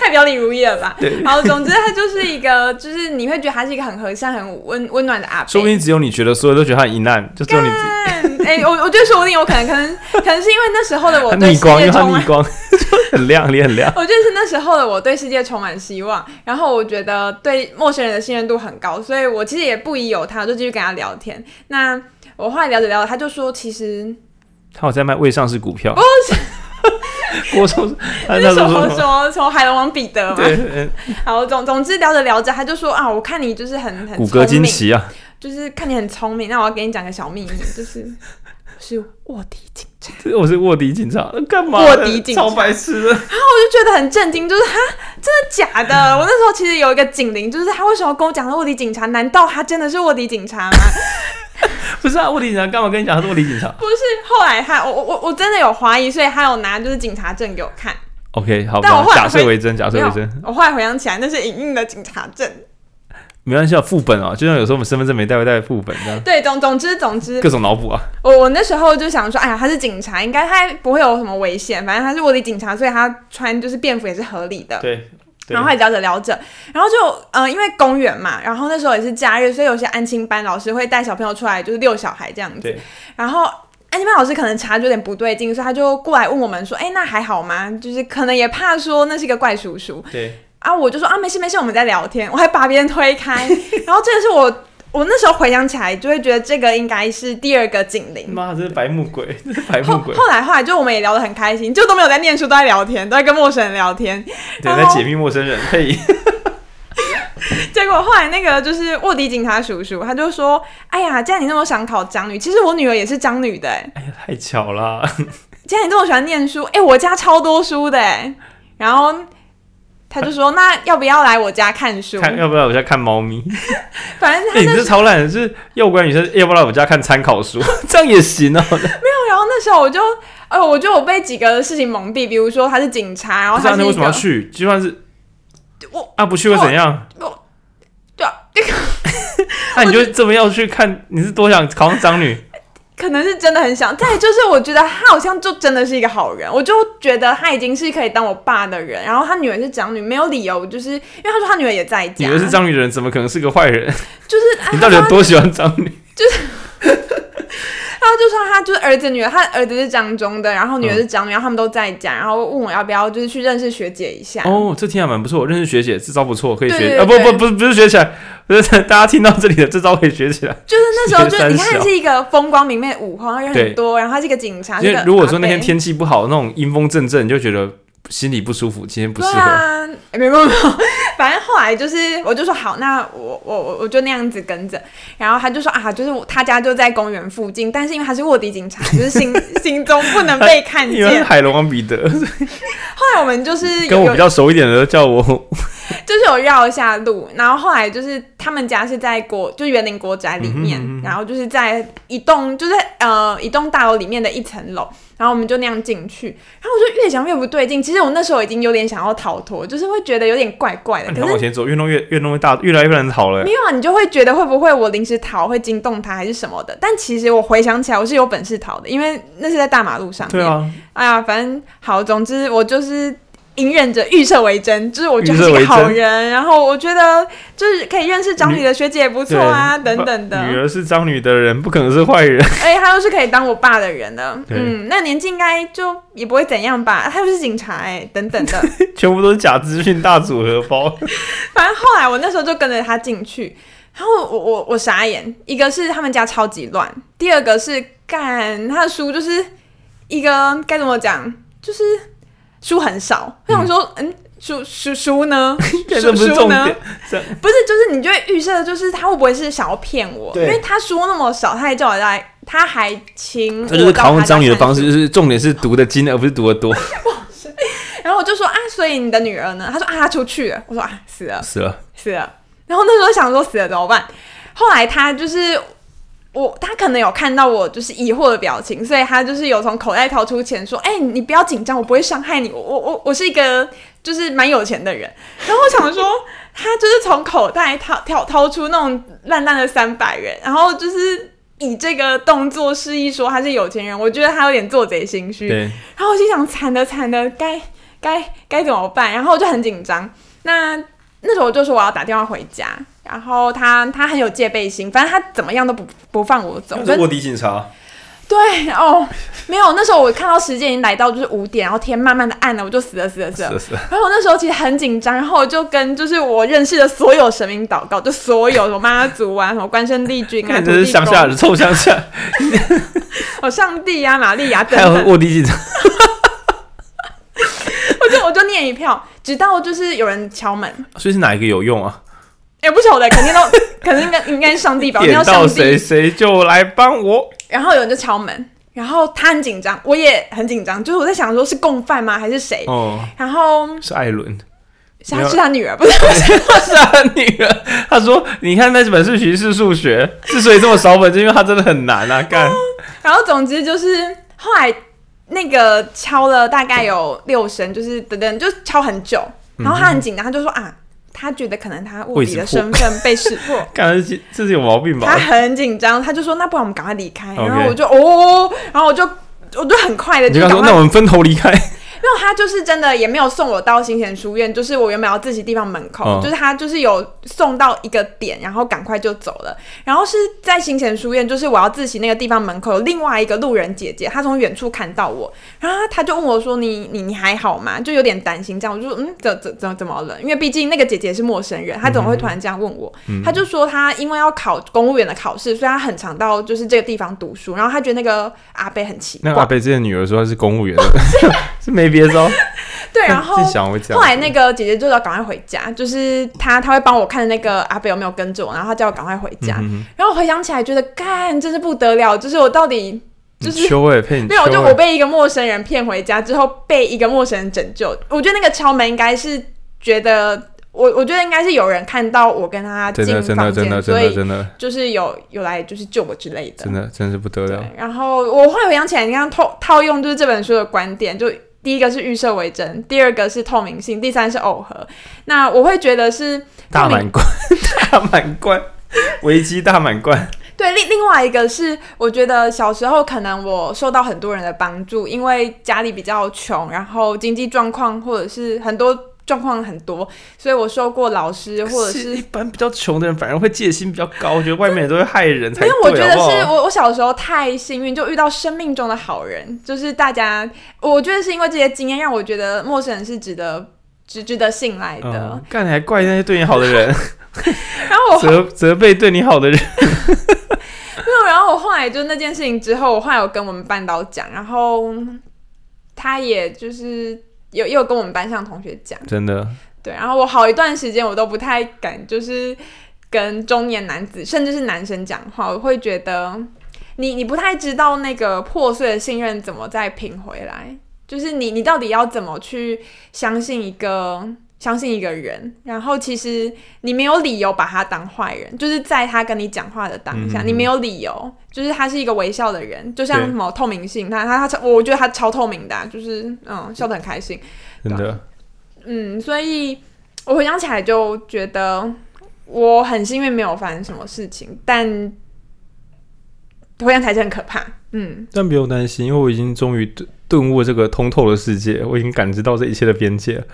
太表里如一了吧？对，好，总之他就是一个，就是你会觉得他是一个很和善、很温温暖的阿北。说不定只有你觉得，所有人都觉得他很阴暗，就只有你自己。哎、欸，我我觉得说不定我可能，可能可能是因为那时候的我对世界充满，逆光，很亮，脸很亮。我觉得是那时候的我对世界充满希望，然后我觉得对陌生人的信任度很高，所以我其实也不疑有他，就继续跟他聊天。那我后来聊着聊着，他就说，其实他有在卖未上市股票。不是。我从 那时候说从海龙王彼得嘛，对，好，总总之聊着聊着，他就说啊，我看你就是很很骨骼惊奇啊，就是看你很聪明，那我要给你讲个小秘密，就是是卧底警察，我是卧底警察，干嘛？卧底警察，超白痴的，然后我就觉得很震惊，就是哈，真的假的？我那时候其实有一个警铃，就是他为什么跟我讲卧底警察？难道他真的是卧底警察吗？不是啊，卧底警察干嘛跟你讲他是卧底警察？不是，后来他我我我真的有怀疑，所以他有拿就是警察证给我看。OK，好，但我假设为真，假设为真。我后来回想起来，那是影印的警察证。没关系啊，副本啊，就像有时候我们身份证没带，会带副本这样。对，总总之总之，各种脑补啊。我我那时候就想说，哎呀，他是警察，应该他不会有什么危险，反正他是卧底警察，所以他穿就是便服也是合理的。对。然后还聊着聊着，然后就呃，因为公园嘛，然后那时候也是假日，所以有些安亲班老师会带小朋友出来，就是遛小孩这样子。对。然后安亲班老师可能察觉有点不对劲，所以他就过来问我们说：“哎，那还好吗？就是可能也怕说那是一个怪叔叔。”对。啊，我就说啊，没事没事，我们在聊天，我还把别人推开。然后这个是我。我那时候回想起来，就会觉得这个应该是第二个警铃。妈，这是白目鬼，这是白目鬼。后，后来后来，就我们也聊得很开心，就都没有在念书，都在聊天，都在跟陌生人聊天。对，在解密陌生人。嘿。结果后来那个就是卧底警察叔叔，他就说：“哎呀，既然你那么想考彰女，其实我女儿也是张女的。”哎呀，太巧了。既然你这么喜欢念书，哎，我家超多书的。然后。他就说：“那要不要来我家看书？看要不要来我家看猫咪？反正他、欸、你这超懒的，是要不然女生要不要来我家看参考书？这样也行哦。没有，然后那时候我就，呃，我就我被几个事情蒙蔽，比如说他是警察，然后他是，是、啊、你为什么要去？就算是我啊，不去会怎样？对啊，那个，那你就这么要去看？你是多想考上长女？”可能是真的很想，再就是我觉得他好像就真的是一个好人，我就觉得他已经是可以当我爸的人，然后他女儿是长女，没有理由，就是因为他说他女儿也在家，女儿是长女的人，怎么可能是个坏人？就是你到底有多喜欢长女？就是。然后就说他就是儿子女儿，他儿子是彰中的，然后女儿是彰女，然后他们都在家，然后问我要不要就是去认识学姐一下。哦，这听还蛮不错，认识学姐这招不错，可以学。啊，不不不是不是学起来，不是大家听到这里的这招可以学起来。就是那时候就你看是一个风光明媚的午后，人很多，然后他是一个警察。因为如果说那天天气不好，那种阴风阵阵，你就觉得。心里不舒服，今天不适合。啊，没有没有，反正后来就是，我就说好，那我我我我就那样子跟着，然后他就说啊，就是他家就在公园附近，但是因为他是卧底警察，就是行行踪不能被看见。因为是海龙王彼得。后来我们就是跟我比较熟一点的叫我，就是有绕一下路，然后后来就是他们家是在国，就是园林国宅里面，嗯哼嗯哼，然后就是在一栋就是呃一栋大楼里面的一层楼。然后我们就那样进去，然后我就越想越不对劲。其实我那时候已经有点想要逃脱，就是会觉得有点怪怪的。可是往前走，越弄越越弄越大，越来越难逃了。没有啊，你就会觉得会不会我临时逃会惊动他还是什么的？但其实我回想起来，我是有本事逃的，因为那是在大马路上面。对啊。哎呀，反正好，总之我就是。隐忍着，预设为真，就是我觉得是个好人，然后我觉得就是可以认识张女的学姐也不错啊，等等的。女儿是张女的人，不可能是坏人。哎、欸，他又是可以当我爸的人的，嗯，那年纪应该就也不会怎样吧？他又是警察、欸，哎，等等的，全部都是假资讯大组合包。反正后来我那时候就跟着他进去，然后我我我傻眼，一个是他们家超级乱，第二个是干他的书就是一个该怎么讲，就是。书很少，我想说，嗯，书书书呢？书书呢？不是，就是你就会预设，就是他会不会是想要骗我？因为他书那么少，他还叫我来，他还请我。这就是考上彰女的方式，就是重点是读的精，而不是读的多。然后我就说啊，所以你的女儿呢？他说啊，他出去了。我说啊，死了，死了，死了。然后那时候想说死了怎么办？后来他就是。我他可能有看到我就是疑惑的表情，所以他就是有从口袋掏出钱说：“哎、欸，你不要紧张，我不会伤害你。我我我我是一个就是蛮有钱的人。”然后我想说，他就是从口袋掏 掏掏出那种烂烂的三百元，然后就是以这个动作示意说他是有钱人。我觉得他有点做贼心虚。然后我心想：惨的惨的，该该该怎么办？然后我就很紧张。那那时候我就说我要打电话回家。然后他他很有戒备心，反正他怎么样都不不放我走。是卧底警察。对哦，没有。那时候我看到时间已经来到就是五点，然后天慢慢的暗了，我就死了死了死了。死了然后我那时候其实很紧张，然后我就跟就是我认识的所有神明祷告，就所有什么妈祖啊，什么关圣帝君啊，这是乡下人，臭乡下。哦，上帝呀、啊，玛利亚等等。还有卧底警察。我就我就念一票，直到就是有人敲门。所以是哪一个有用啊？也不晓得，肯定都，肯定应该应该是上帝吧。点到谁谁就来帮我。然后有人就敲门，然后他很紧张，我也很紧张，就是我在想说，是共犯吗？还是谁？哦。然后是艾伦，是他是他女儿，不是 是他女儿。他说：“你看那本是徐氏数学，之所以这么少本，就因为他真的很难啊。”干。然后总之就是后来那个敲了大概有六声，就是等等，就敲很久。然后他很紧张，他就说：“啊。”他觉得可能他卧底的身份被识破，感觉这这是有毛病吧？他很紧张，他就说：“那不然我们赶快离开。”然后我就哦，然后我就我就很快的就赶快，那我们分头离开。没有，他就是真的也没有送我到新贤书院，就是我原本要自习地方门口，哦、就是他就是有送到一个点，然后赶快就走了。然后是在新贤书院，就是我要自习那个地方门口有另外一个路人姐姐，她从远处看到我，然后她就问我说：“你你你还好吗？”就有点担心这样，我就说：“嗯，怎怎怎怎么了？”因为毕竟那个姐姐是陌生人，她怎么会突然这样问我？嗯、她就说她因为要考公务员的考试，所以她很常到就是这个地方读书。然后她觉得那个阿贝很奇怪。那阿贝之前女儿说她是公务员的，是没别招。对，然后后来那个姐姐就要赶快回家，就是她她会帮我看那个阿北有没有跟着我，然后她叫我赶快回家。嗯、然后回想起来觉得，干，真是不得了，就是我到底就是没有，就我被一个陌生人骗回家之后，被一个陌生人拯救。我觉得那个敲门应该是觉得我，我觉得应该是有人看到我跟他进房间，所以就是有有来就是救我之类的。真的，真是不得了。然后我后来回想起来，你看套套用就是这本书的观点就。第一个是预设为真，第二个是透明性，第三是耦合。那我会觉得是大满贯，大满贯，危机大满贯。对，另另外一个是，我觉得小时候可能我受到很多人的帮助，因为家里比较穷，然后经济状况或者是很多。状况很多，所以我受过老师，或者是，是一般比较穷的人，反而会戒心比较高，觉得外面人都会害人才。因为我觉得是我我小时候太幸运，就遇到生命中的好人，就是大家，我觉得是因为这些经验让我觉得陌生人是值得值值得信赖的。干、嗯、你还怪那些对你好的人，然后我责责备对你好的人。没有，然后我后来就那件事情之后，我后来有跟我们班导讲，然后他也就是。有又跟我们班上同学讲，真的对，然后我好一段时间我都不太敢，就是跟中年男子甚至是男生讲话，我会觉得你你不太知道那个破碎的信任怎么再拼回来，就是你你到底要怎么去相信一个。相信一个人，然后其实你没有理由把他当坏人，就是在他跟你讲话的当下，嗯、你没有理由，就是他是一个微笑的人，就像什么透明性，他他他超，我觉得他超透明的、啊，就是嗯，笑得很开心，真的，嗯，所以我回想起来就觉得我很幸运没有发生什么事情，但回想起来是很可怕，嗯，但不用担心，因为我已经终于顿顿悟这个通透的世界，我已经感知到这一切的边界。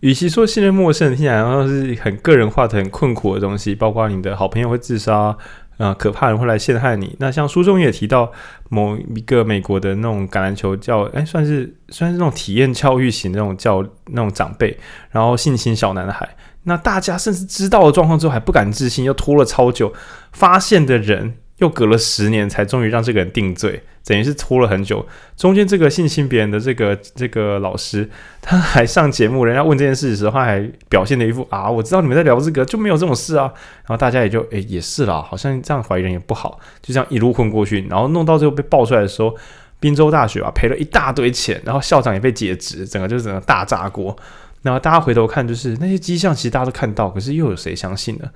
与其说信任陌生人，听起来好像是很个人化的、很困苦的东西，包括你的好朋友会自杀，啊、呃，可怕人会来陷害你。那像书中也提到某一个美国的那种橄榄球教，哎，算是算是那种体验教育型那种教那种长辈，然后性侵小男孩。那大家甚至知道了状况之后还不敢置信，又拖了超久，发现的人。又隔了十年，才终于让这个人定罪，等于是拖了很久。中间这个性侵别人的这个这个老师，他还上节目，人家问这件事的时候，他还表现了一副啊，我知道你们在聊这个，就没有这种事啊。然后大家也就诶、也是啦，好像这样怀疑人也不好，就这样一路混过去。然后弄到最后被爆出来的时候，宾州大学啊赔了一大堆钱，然后校长也被解职，整个就是整个大炸锅。然后大家回头看，就是那些迹象，其实大家都看到，可是又有谁相信呢？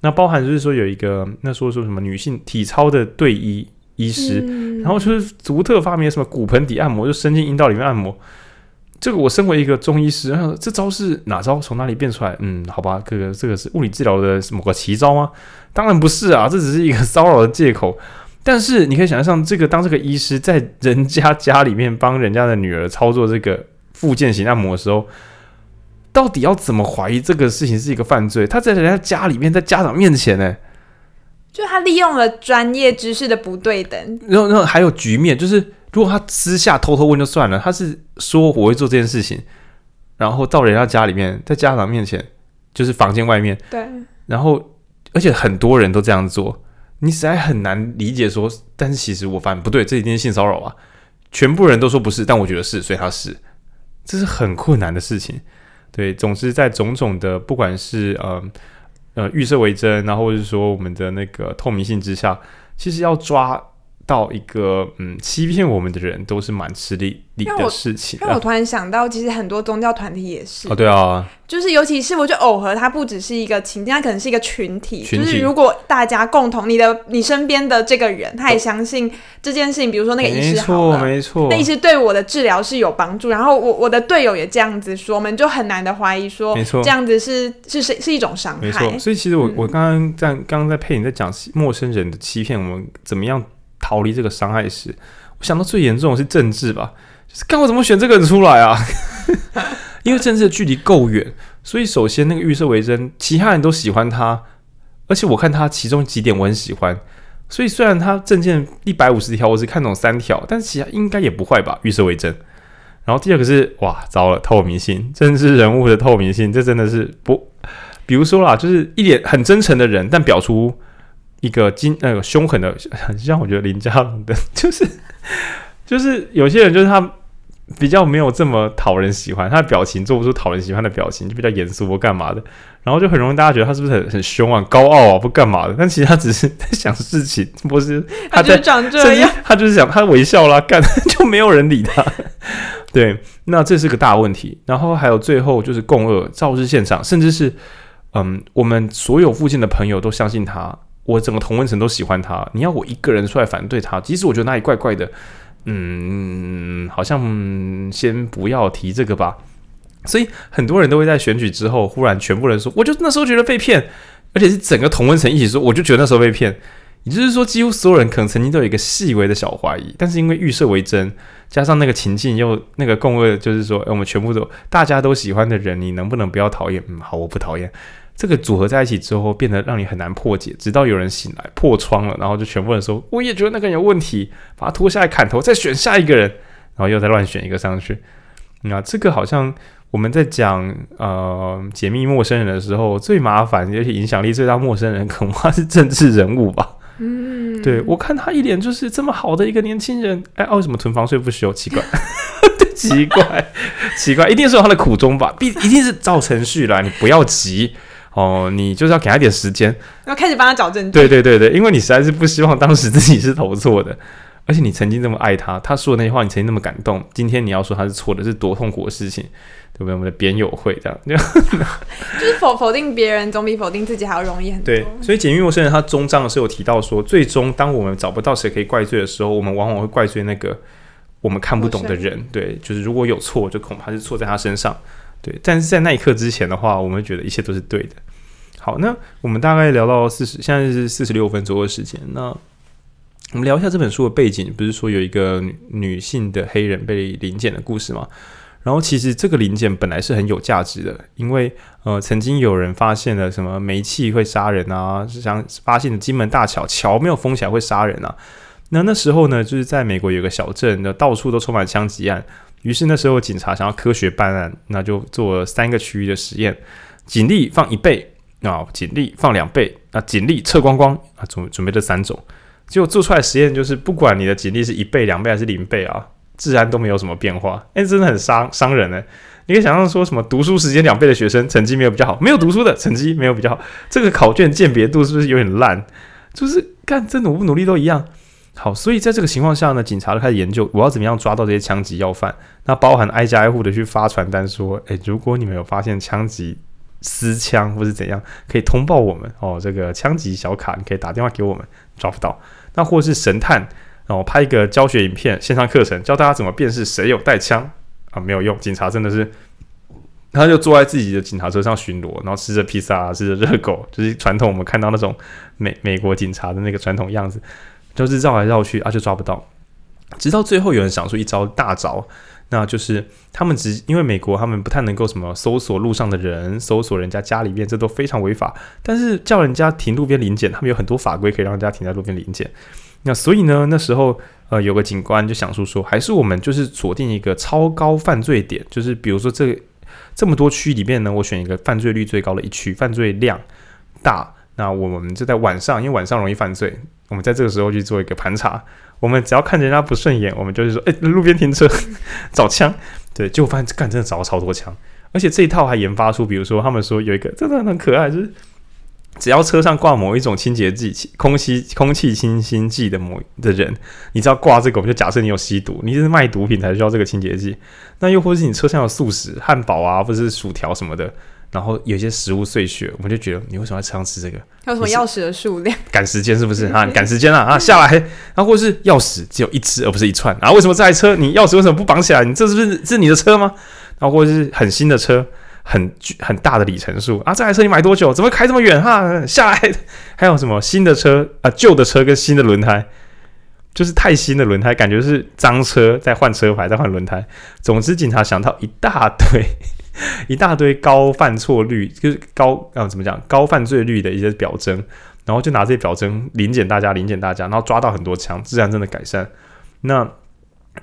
那包含就是说有一个那说说什么女性体操的队医医师，嗯、然后就是独特发明什么骨盆底按摩，就伸进阴道里面按摩。这个我身为一个中医师，这招是哪招？从哪里变出来？嗯，好吧，这个这个是物理治疗的某个奇招吗？当然不是啊，这只是一个 骚扰的借口。但是你可以想象，这个当这个医师在人家家里面帮人家的女儿操作这个复健型按摩的时候。到底要怎么怀疑这个事情是一个犯罪？他在人家家里面，在家长面前呢，就他利用了专业知识的不对等。然后，然后还有局面，就是如果他私下偷偷问就算了，他是说我会做这件事情，然后到人家家里面，在家长面前，就是房间外面，对，然后而且很多人都这样做，你实在很难理解说，但是其实我发现不对，这一定是性骚扰啊！全部人都说不是，但我觉得是，所以他是，这是很困难的事情。对，总之在种种的不管是呃呃预设为真，然后或者是说我们的那个透明性之下，其实要抓到一个嗯，欺骗我们的人都是蛮吃力力的事情。让我突然想到，其实很多宗教团体也是哦，对啊，就是尤其是我觉得耦合，它不只是一个情境，它可能是一个群体。群体就是如果大家共同，你的你身边的这个人，他也相信这件事情，比如说那个医师好了，没错，没错，那医师对我的治疗是有帮助，然后我我的队友也这样子说，我们就很难的怀疑说，没错，这样子是是是是一种伤害。没错，所以其实我、嗯、我刚刚在刚刚在配你在讲陌生人的欺骗，我们怎么样？逃离这个伤害时，我想到最严重的是政治吧，就是看我怎么选这个人出来啊？因为政治的距离够远，所以首先那个预设为真，其他人都喜欢他，而且我看他其中几点我很喜欢，所以虽然他证件一百五十条，我只看懂三条，但是其他应该也不坏吧？预设为真。然后第二个是哇，糟了，透明性，政治人物的透明性，这真的是不，比如说啦，就是一脸很真诚的人，但表出。一个金那个凶狠的，很像我觉得林家龙的，就是就是有些人就是他比较没有这么讨人喜欢，他的表情做不出讨人喜欢的表情，就比较严肃或干嘛的，然后就很容易大家觉得他是不是很很凶啊、高傲啊，不干嘛的？但其实他只是在想事情，不是他在长这样，他就是想他微笑啦，干 就没有人理他。对，那这是个大问题。然后还有最后就是共恶肇事现场，甚至是嗯，我们所有附近的朋友都相信他。我整个同温层都喜欢他，你要我一个人出来反对他，即使我觉得哪里怪怪的，嗯，好像先不要提这个吧。所以很多人都会在选举之后，忽然全部人说，我就那时候觉得被骗，而且是整个同温层一起说，我就觉得那时候被骗。也就是说，几乎所有人可能曾经都有一个细微的小怀疑，但是因为预设为真，加上那个情境又那个共轭，就是说，我们全部都大家都喜欢的人，你能不能不要讨厌？嗯，好，我不讨厌。这个组合在一起之后，变得让你很难破解，直到有人醒来破窗了，然后就全部人说：“我也觉得那个人有问题，把他拖下来砍头，再选下一个人，然后又再乱选一个上去。”那这个好像我们在讲呃解密陌生人的时候，最麻烦而且影响力最大陌生人，恐怕是政治人物吧？嗯，对，我看他一脸就是这么好的一个年轻人，哎，为什么囤房税不修？奇怪，奇怪，奇怪，一定是有他的苦衷吧？必一定是照程序啦，你不要急。哦，你就是要给他一点时间，要开始帮他找证据。对对对对，因为你实在是不希望当时自己是投错的，而且你曾经这么爱他，他说的那些话你曾经那么感动，今天你要说他是错的，是多痛苦的事情，对不对？我们的编友会这样，就是否否定别人总比否定自己还要容易很多。对，所以解密陌生人他终章的时候有提到说，最终当我们找不到谁可以怪罪的时候，我们往往会怪罪那个我们看不懂的人。对，就是如果有错，就恐怕是错在他身上。对，但是在那一刻之前的话，我们觉得一切都是对的。好，那我们大概聊到四十，现在是四十六分左右的时间。那我们聊一下这本书的背景，不是说有一个女，性的黑人被临检的故事吗？然后其实这个临检本来是很有价值的，因为呃，曾经有人发现了什么煤气会杀人啊，像发现的金门大桥桥没有封起来会杀人啊。那那时候呢，就是在美国有个小镇，那到处都充满枪击案。于是那时候警察想要科学办案，那就做三个区域的实验，警力放一倍。啊，警力放两倍，那警力测光光啊，准准备这三种，结果做出来实验就是，不管你的警力是一倍、两倍还是零倍啊，治安都没有什么变化。哎，真的很伤伤人呢。你可以想象说什么，读书时间两倍的学生成绩没有比较好，没有读书的成绩没有比较好，这个考卷鉴别度是不是有点烂？就是干这努不努力都一样。好，所以在这个情况下呢，警察就开始研究我要怎么样抓到这些枪击要犯，那包含挨家挨户的去发传单说，哎，如果你们有发现枪击。私枪或是怎样，可以通报我们哦。这个枪击小卡，你可以打电话给我们，抓不到。那或是神探，然后拍一个教学影片、线上课程，教大家怎么辨识谁有带枪啊，没有用。警察真的是，他就坐在自己的警察车上巡逻，然后吃着披萨，吃着热狗，就是传统我们看到那种美美国警察的那个传统样子，就是绕来绕去啊，就抓不到。直到最后，有人想出一招大招。那就是他们只因为美国他们不太能够什么搜索路上的人，搜索人家家里面，这都非常违法。但是叫人家停路边临检，他们有很多法规可以让人家停在路边临检。那所以呢，那时候呃有个警官就想说说，还是我们就是锁定一个超高犯罪点，就是比如说这这么多区里面呢，我选一个犯罪率最高的一区，犯罪量大。那我们就在晚上，因为晚上容易犯罪，我们在这个时候去做一个盘查。我们只要看人家不顺眼，我们就是说，哎，路边停车 找枪，对，结果发现干真的找了超多枪，而且这一套还研发出，比如说他们说有一个真的很可爱，就是只要车上挂某一种清洁剂、空气空气清新剂的某的人，你只要挂这个，我们就假设你有吸毒，你是卖毒品才需要这个清洁剂。那又或是你车上有速食、汉堡啊，或者是薯条什么的，然后有些食物碎屑，我们就觉得你为什么在车上吃这个？还有什么钥匙的数量？赶时间是不是 啊？赶时间啊啊！下来，然后或是钥匙只有一只而不是一串，然后为什么这台车你钥匙为什么不绑起来？你这是不是是你的车吗？然后或者是很新的车。很很大的里程数啊！这台车你买多久？怎么开这么远哈？下来还有什么新的车啊？旧的车跟新的轮胎，就是太新的轮胎，感觉是脏车在换车牌，在换轮胎。总之，警察想到一大堆 一大堆高犯错率，就是高啊怎么讲高犯罪率的一些表征，然后就拿这些表征临检大家，临检大家，然后抓到很多枪，治安真的改善。那。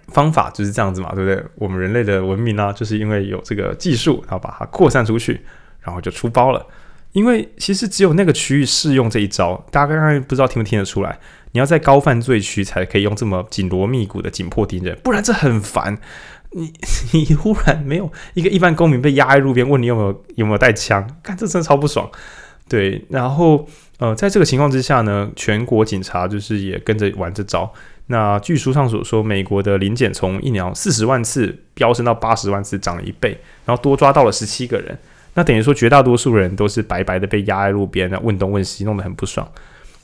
方法就是这样子嘛，对不对？我们人类的文明呢、就是因为有这个技术，然后把它扩散出去，然后就出包了。因为其实只有那个区域适用这一招，大家刚刚不知道听不听得出来？你要在高犯罪区才可以用这么紧锣密鼓的紧迫敌人，不然这很烦。你 你忽然没有一个一般公民被压在路边，问你有没有有没有带枪，看这真的超不爽。对，然后呃，在这个情况之下呢，全国警察就是也跟着玩这招。那据书上所说，美国的临检从一年四十万次飙升到八十万次，涨了一倍，然后多抓到了十七个人。那等于说，绝大多数人都是白白的被压在路边，问东问西，弄得很不爽。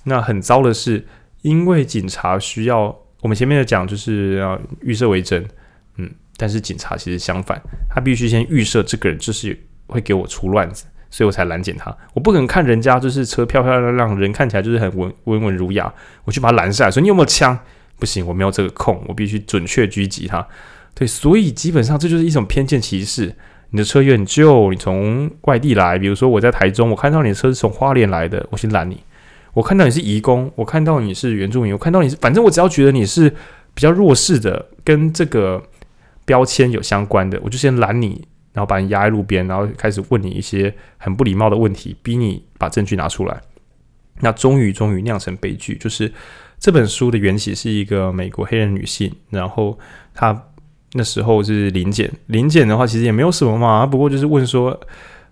那很糟的是，因为警察需要我们前面的讲，就是要预设为真，嗯，但是警察其实相反，他必须先预设这个人就是会给我出乱子，所以我才拦检他。我不可能看人家就是车漂漂亮亮，人看起来就是很文温文儒雅，我去把他拦下来，说你有没有枪？不行，我没有这个空，我必须准确狙击他。对，所以基本上这就是一种偏见歧视。你的车有点旧，你从外地来，比如说我在台中，我看到你的车是从花莲来的，我先拦你。我看到你是移工，我看到你是原住民，我看到你是，反正我只要觉得你是比较弱势的，跟这个标签有相关的，我就先拦你，然后把你压在路边，然后开始问你一些很不礼貌的问题，逼你把证据拿出来。那终于，终于酿成悲剧，就是。这本书的缘起是一个美国黑人女性，然后她那时候是临检，临检的话其实也没有什么嘛，不过就是问说，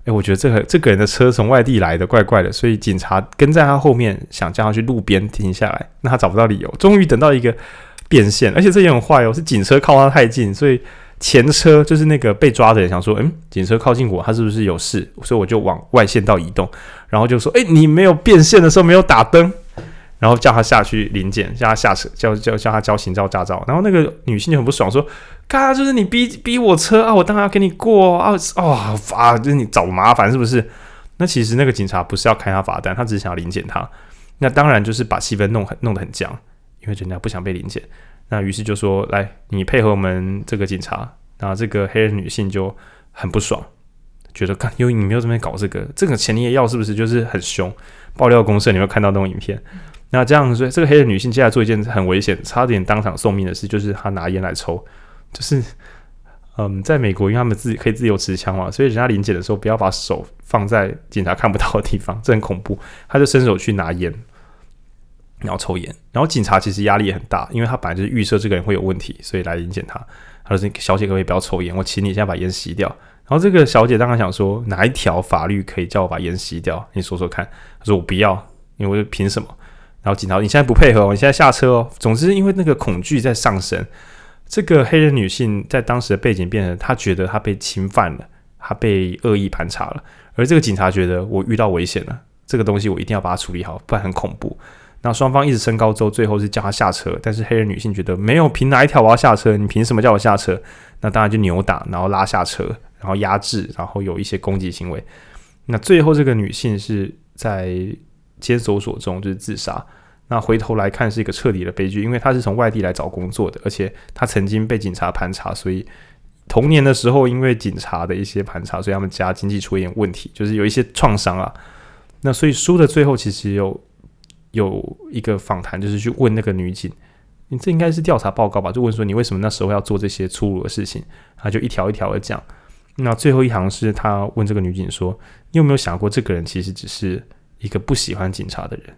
哎，我觉得这个这个人的车从外地来的，怪怪的，所以警察跟在他后面，想叫他去路边停下来，那他找不到理由，终于等到一个变线，而且这也很坏哦，是警车靠他太近，所以前车就是那个被抓的人想说，嗯，警车靠近我，他是不是有事？所以我就往外线道移动，然后就说，哎，你没有变线的时候没有打灯。然后叫他下去临检，叫他下车，叫叫叫他交行照驾照。然后那个女性就很不爽，说：“嘎，就是你逼逼我车啊，我当然要给你过啊，哦，啊，就是你找麻烦是不是？”那其实那个警察不是要开他罚单，他只是想要临检他。那当然就是把气氛弄很弄得很僵，因为人家不想被临检。那于是就说：“来，你配合我们这个警察。”然后这个黑人女性就很不爽，觉得看，因为你没有这边搞这个，这个钱你也要是不是？就是很凶，爆料公社，你会看到那种影片。那这样，所以这个黑人女性接下来做一件很危险、差点当场送命的事，就是她拿烟来抽。就是，嗯，在美国，因为他们自己可以自由持枪嘛，所以人家临检的时候不要把手放在警察看不到的地方，这很恐怖。她就伸手去拿烟，然后抽烟。然后警察其实压力也很大，因为他本来就是预设这个人会有问题，所以来临检他。他说：“小姐可不可以不要抽烟？我请你现在把烟吸掉。”然后这个小姐当然想说：“哪一条法律可以叫我把烟吸掉？你说说看。”他说：“我不要，因为凭什么？”然后警察，你现在不配合哦，你现在下车哦。总之，因为那个恐惧在上升，这个黑人女性在当时的背景变成，她觉得她被侵犯了，她被恶意盘查了。而这个警察觉得我遇到危险了，这个东西我一定要把它处理好，不然很恐怖。那双方一直升高之后，最后是叫她下车。但是黑人女性觉得没有，凭哪一条我要下车？你凭什么叫我下车？那当然就扭打，然后拉下车，然后压制，然后有一些攻击行为。那最后这个女性是在。监守所中就是自杀。那回头来看是一个彻底的悲剧，因为她是从外地来找工作的，而且她曾经被警察盘查，所以童年的时候因为警察的一些盘查，所以他们家经济出现问题，就是有一些创伤啊。那所以书的最后其实有有一个访谈，就是去问那个女警，你这应该是调查报告吧？就问说你为什么那时候要做这些粗鲁的事情？他就一条一条的讲。那最后一行是他问这个女警说：“你有没有想过，这个人其实只是？”一个不喜欢警察的人，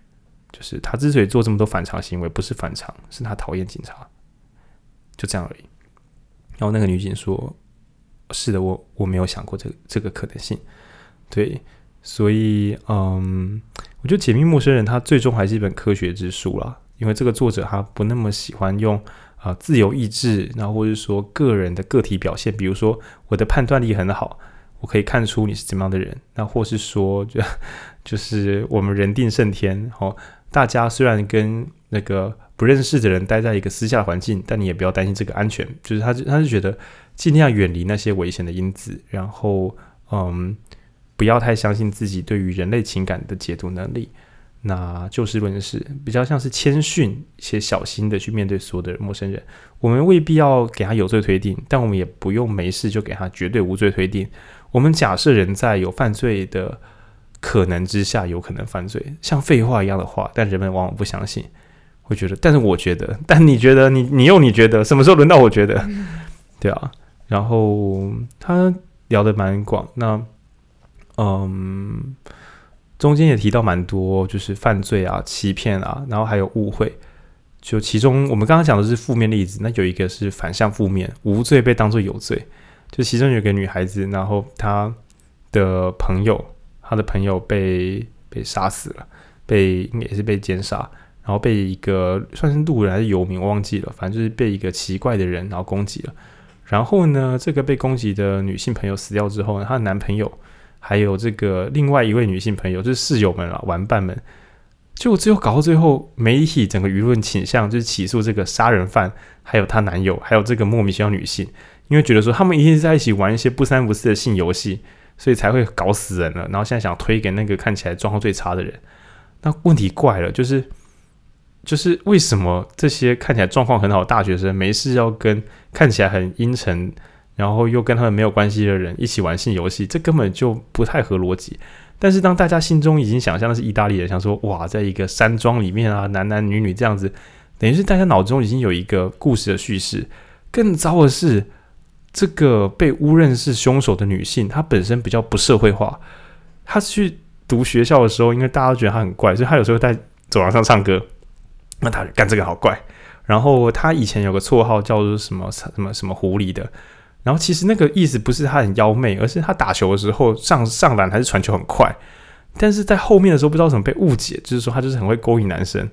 就是他之所以做这么多反常行为，不是反常，是他讨厌警察，就这样而已。然后那个女警说：“是的，我我没有想过这这个可能性。”对，所以嗯，我觉得《解密陌生人》它最终还是一本科学之书啦，因为这个作者他不那么喜欢用啊、自由意志，然后或者说个人的个体表现，比如说我的判断力很好，我可以看出你是怎么样的人，那或是说就 就是我们人定胜天，哦，大家虽然跟那个不认识的人待在一个私下环境，但你也不要担心这个安全，就是他他是觉得尽量远离那些危险的因子，然后嗯。不要太相信自己对于人类情感的解读能力，那就事论事，比较像是谦逊且小心的去面对所有的陌生人。我们未必要给他有罪推定，但我们也不用没事就给他绝对无罪推定。我们假设人在有犯罪的可能之下，有可能犯罪，像废话一样的话，但人们往往不相信，会觉得。但是我觉得，但你觉得，你你又你觉得，什么时候轮到我觉得？对啊。然后他聊得蛮广，那。嗯，中间也提到蛮多，就是犯罪啊、欺骗啊，然后还有误会。就其中我们刚刚讲的是负面例子，那有一个是反向负面，无罪被当作有罪。就其中有个女孩子，然后她的朋友，她的朋友被被杀死了，被应该也是被奸杀，然后被一个算是路人还是游民，忘记了，反正就是被一个奇怪的人然后攻击了。然后呢，这个被攻击的女性朋友死掉之后呢，她的男朋友。还有这个另外一位女性朋友，就是室友们啊，玩伴们，就最后搞到最后，媒体整个舆论倾向就是起诉这个杀人犯，还有她男友，还有这个莫名其妙女性，因为觉得说他们一定是在一起玩一些不三不四的性游戏，所以才会搞死人了。然后现在想推给那个看起来状况最差的人，那问题怪了，就是就是为什么这些看起来状况很好的大学生，没事要跟看起来很阴沉，然后又跟他们没有关系的人一起玩性游戏，这根本就不太合逻辑。但是当大家心中已经想象的是意大利人，想说哇，在一个山庄里面啊，男男女女这样子，等于是大家脑中已经有一个故事的叙事。更糟的是，这个被误认是凶手的女性，她本身比较不社会化。她去读学校的时候，因为大家都觉得她很怪，所以她有时候在走廊上唱歌，那她干这个好怪。然后她以前有个绰号叫做什么什么什么狐狸的。然后其实那个意思不是他很妖媚，而是他打球的时候上上篮还是传球很快，但是在后面的时候不知道怎么被误解，就是说他就是很会勾引男生。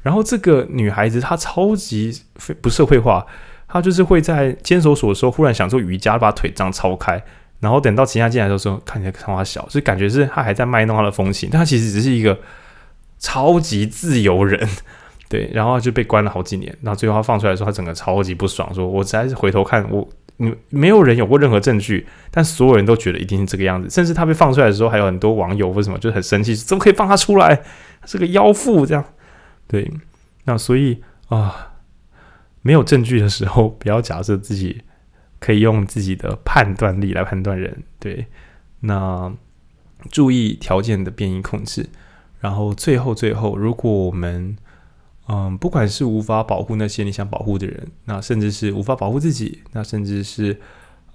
然后这个女孩子她超级非不社会化，她就是会在监守所的时候忽然想做瑜伽，把腿张超开，然后等到其他进来的时候看起来看他小，所以感觉是她还在卖弄她的风情，但他其实只是一个超级自由人，对，然后就被关了好几年，然后最后他放出来的时候，他整个超级不爽，说我实在是回头看我。你没有人有过任何证据，但所有人都觉得一定是这个样子。甚至他被放出来的时候，还有很多网友为什么就很生气，怎么可以放他出来？是个妖妇这样。对，那所以啊，没有证据的时候，不要假设自己可以用自己的判断力来判断人。对，那注意条件的变异控制。然后最后最后，如果我们嗯，不管是无法保护那些你想保护的人，那甚至是无法保护自己，那甚至是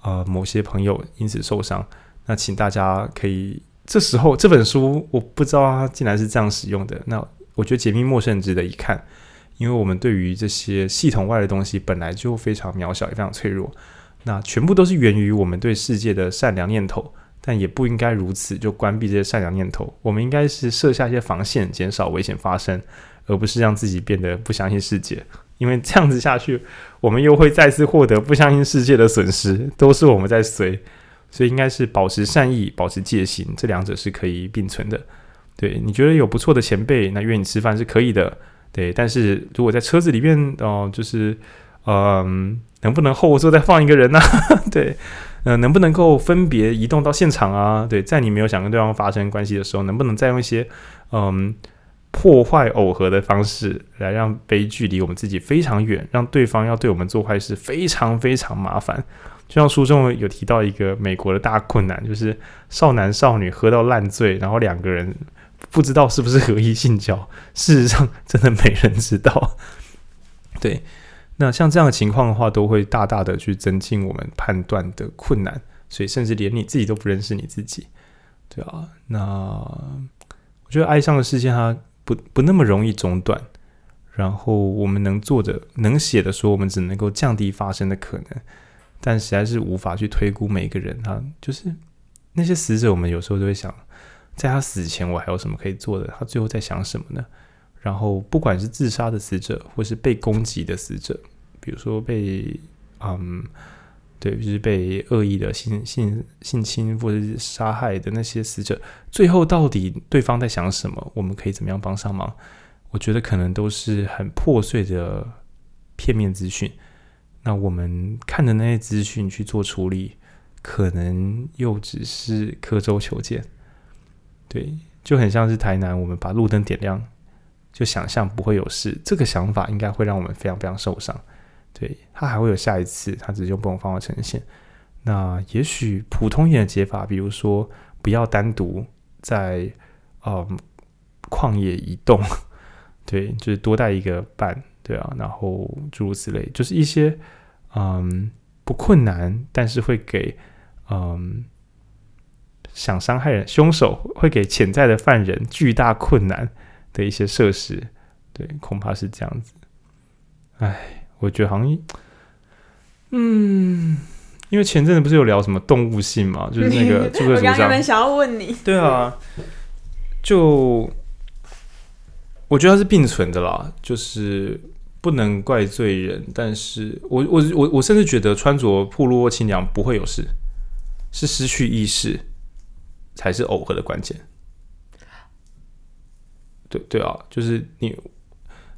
呃某些朋友因此受伤，那请大家可以这时候这本书我不知道它竟然是这样使用的，那我觉得解密陌生值得一看，因为我们对于这些系统外的东西本来就非常渺小也非常脆弱，那全部都是源于我们对世界的善良念头，但也不应该如此就关闭这些善良念头，我们应该是设下一些防线，减少危险发生。而不是让自己变得不相信世界，因为这样子下去，我们又会再次获得不相信世界的损失，都是我们在随，所以应该是保持善意，保持戒心，这两者是可以并存的。对，你觉得有不错的前辈，那约你吃饭是可以的，对。但是如果在车子里面哦、就是嗯、能不能后座再放一个人呢、啊？对，嗯、呃，能不能够分别移动到现场啊？对，在你没有想跟对方发生关系的时候，能不能再用一些嗯？破坏耦合的方式来让悲剧离我们自己非常远，让对方要对我们做坏事非常非常麻烦。就像书中有提到一个美国的大困难，就是少男少女喝到烂醉，然后两个人不知道是不是合意性交。事实上，真的没人知道。对，那像这样的情况的话，都会大大的去增进我们判断的困难，所以甚至连你自己都不认识你自己。对啊，那我觉得哀伤的世界它。不不那么容易中断，然后我们能做的、能写的说，我们只能够降低发生的可能，但实在是无法去推估每一个人他就是那些死者。我们有时候都会想，在他死前我还有什么可以做的？他最后在想什么呢？然后不管是自杀的死者，或是被攻击的死者，比如说被嗯，对，就是被恶意的性性性侵或者是杀害的那些死者，最后到底对方在想什么？我们可以怎么样帮上忙？我觉得可能都是很破碎的片面资讯。那我们看的那些资讯去做处理，可能又只是刻舟求剑。对，就很像是台南，我们把路灯点亮，就想象不会有事。这个想法应该会让我们非常非常受伤。对，他还会有下一次，他只是用不同方法呈现。那也许普通一点的解法，比如说不要单独在嗯旷野移动，对，就是多带一个伴。对啊，然后诸如此类，就是一些嗯不困难，但是会给嗯想伤害人凶手会给潜在的犯人巨大困难的一些设施，对，恐怕是这样子。哎，我觉得好像嗯，因为前阵子不是有聊什么动物性嘛，就是那个 这个我刚刚想要问你，对啊，就我觉得它是并存的啦，就是。不能怪罪人，但是我我我我甚至觉得穿着暴露或清凉不会有事，是失去意识才是耦合的关键。对对啊，就是你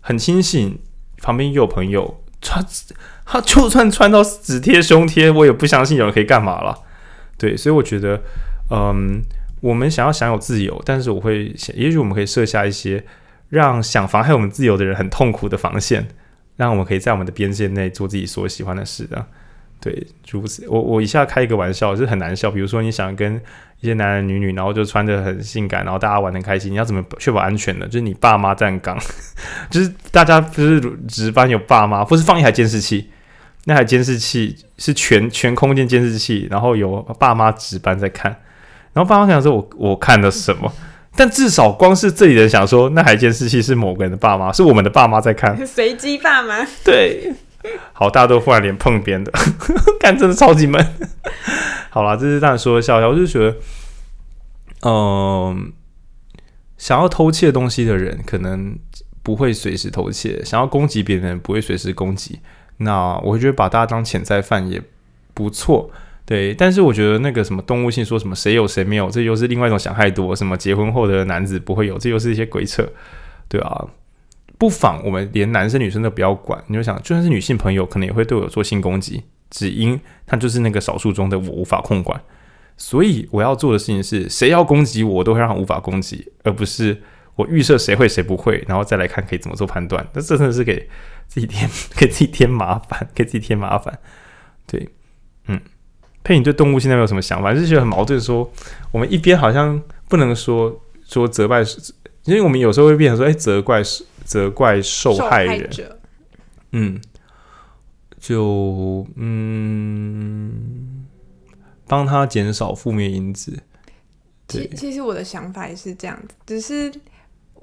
很清醒，旁边又有朋友穿，他就算穿到只贴胸贴，我也不相信有人可以干嘛了。对，所以我觉得，嗯，我们想要享有自由，但是我会想，也许我们可以设下一些。让想妨害我们自由的人很痛苦的防线，让我们可以在我们的边界内做自己所喜欢的事的。对，如此。我我一下开一个玩笑，是很难笑。比如说，你想跟一些男男女女，然后就穿得很性感，然后大家玩得很开心，你要怎么确保安全呢？就是你爸妈站岗，就是大家不是值班有爸妈，或是放一台监视器，那台监视器是全全空间监视器，然后有爸妈值班在看，然后爸妈想说我我看了什么？但至少光是这里人想说，那台监视器是某个人的爸妈，是我们的爸妈在看，随机爸妈。对，好，大家都忽然脸碰边的，看真的超级闷。好啦，这是当然说笑笑，我就觉得，嗯、想要偷窃东西的人可能不会随时偷窃，想要攻击别人不会随时攻击。那我会觉得把大家当潜在犯也不错。对，但是我觉得那个什么动物性说什么谁有谁没有，这又是另外一种想太多。什么结婚后的男子不会有，这又是一些鬼扯，对啊，不妨我们连男生女生都不要管。你就想，就算是女性朋友，可能也会对我做性攻击，只因他就是那个少数中的我无法控管。所以我要做的事情是，谁要攻击我，我都会让他无法攻击，而不是我预设谁会谁不会，然后再来看可以怎么做判断。那这真的是给自己添 给自己添麻烦，给自己添麻烦。对，嗯。佩，你对动物现在没有什么想法？就是觉得很矛盾说，我们一边好像不能说说责怪，因为我们有时候会变成说，哎，责怪是责怪受害人，害嗯，就嗯，帮他减少负面因子。其其实我的想法也是这样子，只是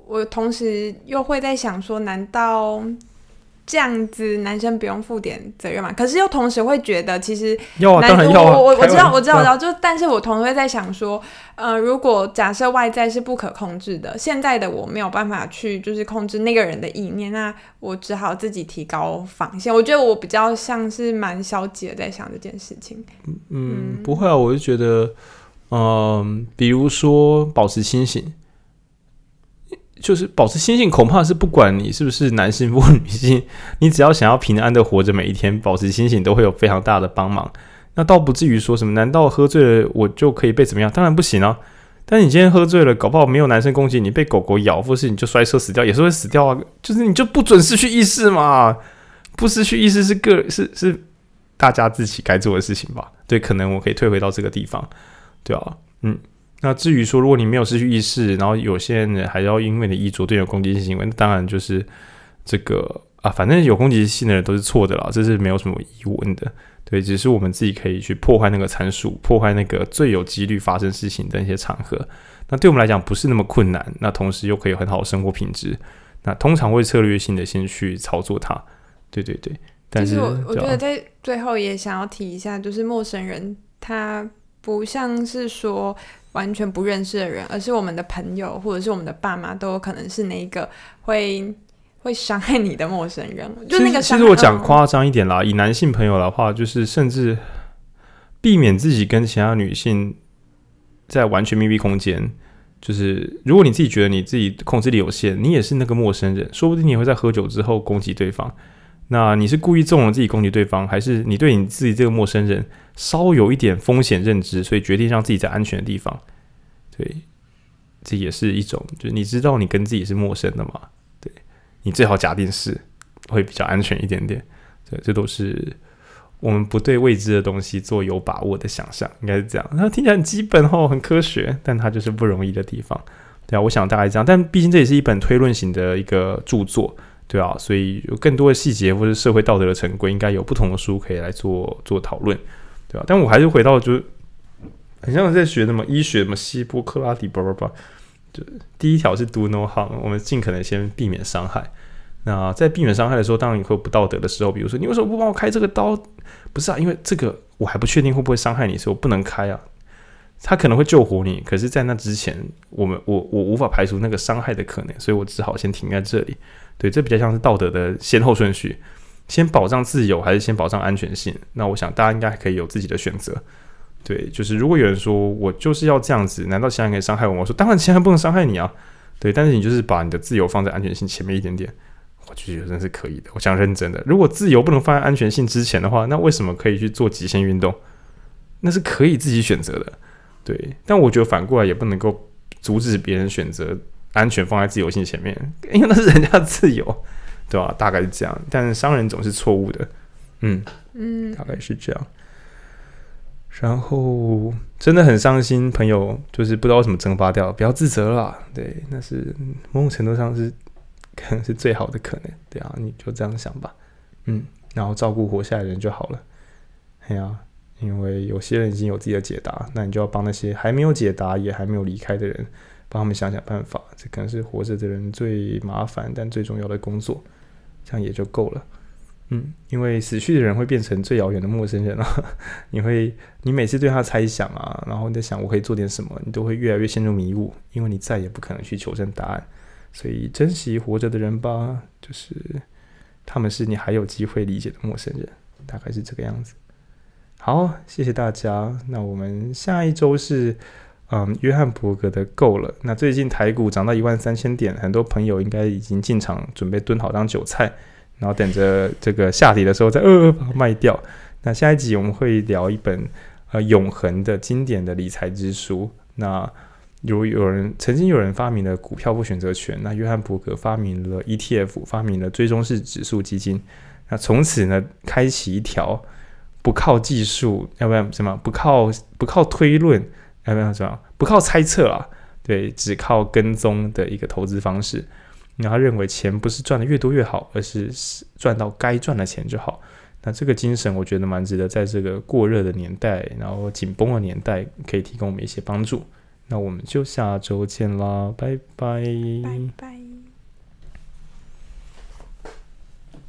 我同时又会在想说，难道？这样子，男生不用负点责任嘛？可是又同时会觉得，其实要啊，当然要啊。我我我知道，我知道，我知道。就但是我同时会在想说，呃，如果假设外在是不可控制的，现在的我没有办法去就是控制那个人的意念，那我只好自己提高防线。我觉得我比较像是蛮消极的在想这件事情。嗯，嗯不会啊，我就觉得，嗯、呃，比如说保持清醒。就是保持清醒，恐怕是不管你是不是男性或女性，你只要想要平安的活着每一天，保持清醒都会有非常大的帮忙。那倒不至于说什么，难道喝醉了我就可以被怎么样？当然不行啊！但你今天喝醉了，搞不好没有男生攻击你，被狗狗咬，或是你就摔车死掉，也是会死掉啊！就是你就不准失去意识嘛，不失去意识是个是是大家自己该做的事情吧？对，可能我可以退回到这个地方，对啊，嗯。那至于说，如果你没有失去意识，然后有些人还要因为你的衣着对你有攻击性行为，那当然就是这个啊，反正有攻击性的人都是错的啦，这是没有什么疑问的。对，只是我们自己可以去破坏那个参数，破坏那个最有几率发生事情的一些场合。那对我们来讲不是那么困难，那同时又可以很好的生活品质。那通常会策略性的先去操作它。对对对，但是我我觉得在最后也想要提一下，就是陌生人他不像是说。完全不认识的人，而是我们的朋友或者是我们的爸妈，都有可能是那一个会会伤害你的陌生人。就那个其实，其实我讲夸张一点啦，以男性朋友的话，就是甚至避免自己跟其他女性在完全密闭空间。就是如果你自己觉得你自己控制力有限，你也是那个陌生人，说不定你会在喝酒之后攻击对方。那你是故意纵容自己攻击对方，还是你对你自己这个陌生人稍有一点风险认知，所以决定让自己在安全的地方？对，这也是一种，就是你知道你跟自己是陌生的嘛？对，你最好假定是会比较安全一点点。对，这都是我们不对未知的东西做有把握的想象，应该是这样。那听起来很基本哦，很科学，但它就是不容易的地方。对啊，我想大概这样。但毕竟这也是一本推论型的一个著作。对啊，所以有更多的细节或者社会道德的成规，应该有不同的书可以来做做讨论，对吧、啊？但我还是回到，就是很像在学什么医学，什么希波克拉底，叭叭叭。就第一条是 do no harm，我们尽可能先避免伤害。那在避免伤害的时候，当然你会有不道德的时候，比如说你为什么不帮我开这个刀？不是啊，因为这个我还不确定会不会伤害你，所以我不能开啊。他可能会救活你，可是，在那之前，我们我我无法排除那个伤害的可能，所以我只好先停在这里。对，这比较像是道德的先后顺序，先保障自由还是先保障安全性？那我想大家应该可以有自己的选择。对，就是如果有人说我就是要这样子，难道其他人可以伤害我？我说当然，其他人不能伤害你啊。对，但是你就是把你的自由放在安全性前面一点点，我就觉得真是可以的。我想认真的，如果自由不能放在安全性之前的话，那为什么可以去做极限运动？那是可以自己选择的。对，但我觉得反过来也不能够阻止别人选择。安全放在自由性前面，因为那是人家的自由，对吧？大概是这样，但是商人总是错误的，嗯嗯，大概是这样。然后真的很伤心，朋友就是不知道为什么蒸发掉，不要自责了。对，那是某种程度上是可能是最好的可能，对啊，你就这样想吧，嗯，然后照顾活下来的人就好了。哎呀，因为有些人已经有自己的解答，那你就要帮那些还没有解答也还没有离开的人。帮他们想想办法，这可能是活着的人最麻烦但最重要的工作，这样也就够了。嗯，因为死去的人会变成最遥远的陌生人了。你会，你每次对他猜想啊，然后你在想我可以做点什么，你都会越来越陷入迷雾，因为你再也不可能去求证答案。所以珍惜活着的人吧，就是他们是你还有机会理解的陌生人，大概是这个样子。好，谢谢大家。那我们下一周是。嗯，约翰伯格的够了。那最近台股涨到一万三千点，很多朋友应该已经进场准备蹲好当韭菜，然后等着这个下跌的时候再呃把它卖掉。那下一集我们会聊一本呃永恒的经典的理财之书。那如有人曾经有人发明了股票不选择权，那约翰伯格发明了 ETF，发明了追踪式指数基金。那从此呢，开启一条不靠技术，要不然什么不靠不靠推论。还没有这样？不靠猜测啊，对，只靠跟踪的一个投资方式。然后认为钱不是赚的越多越好，而是赚到该赚的钱就好。那这个精神，我觉得蛮值得在这个过热的年代，然后紧绷的年代，可以提供我们一些帮助。那我们就下周见啦，拜拜。拜拜。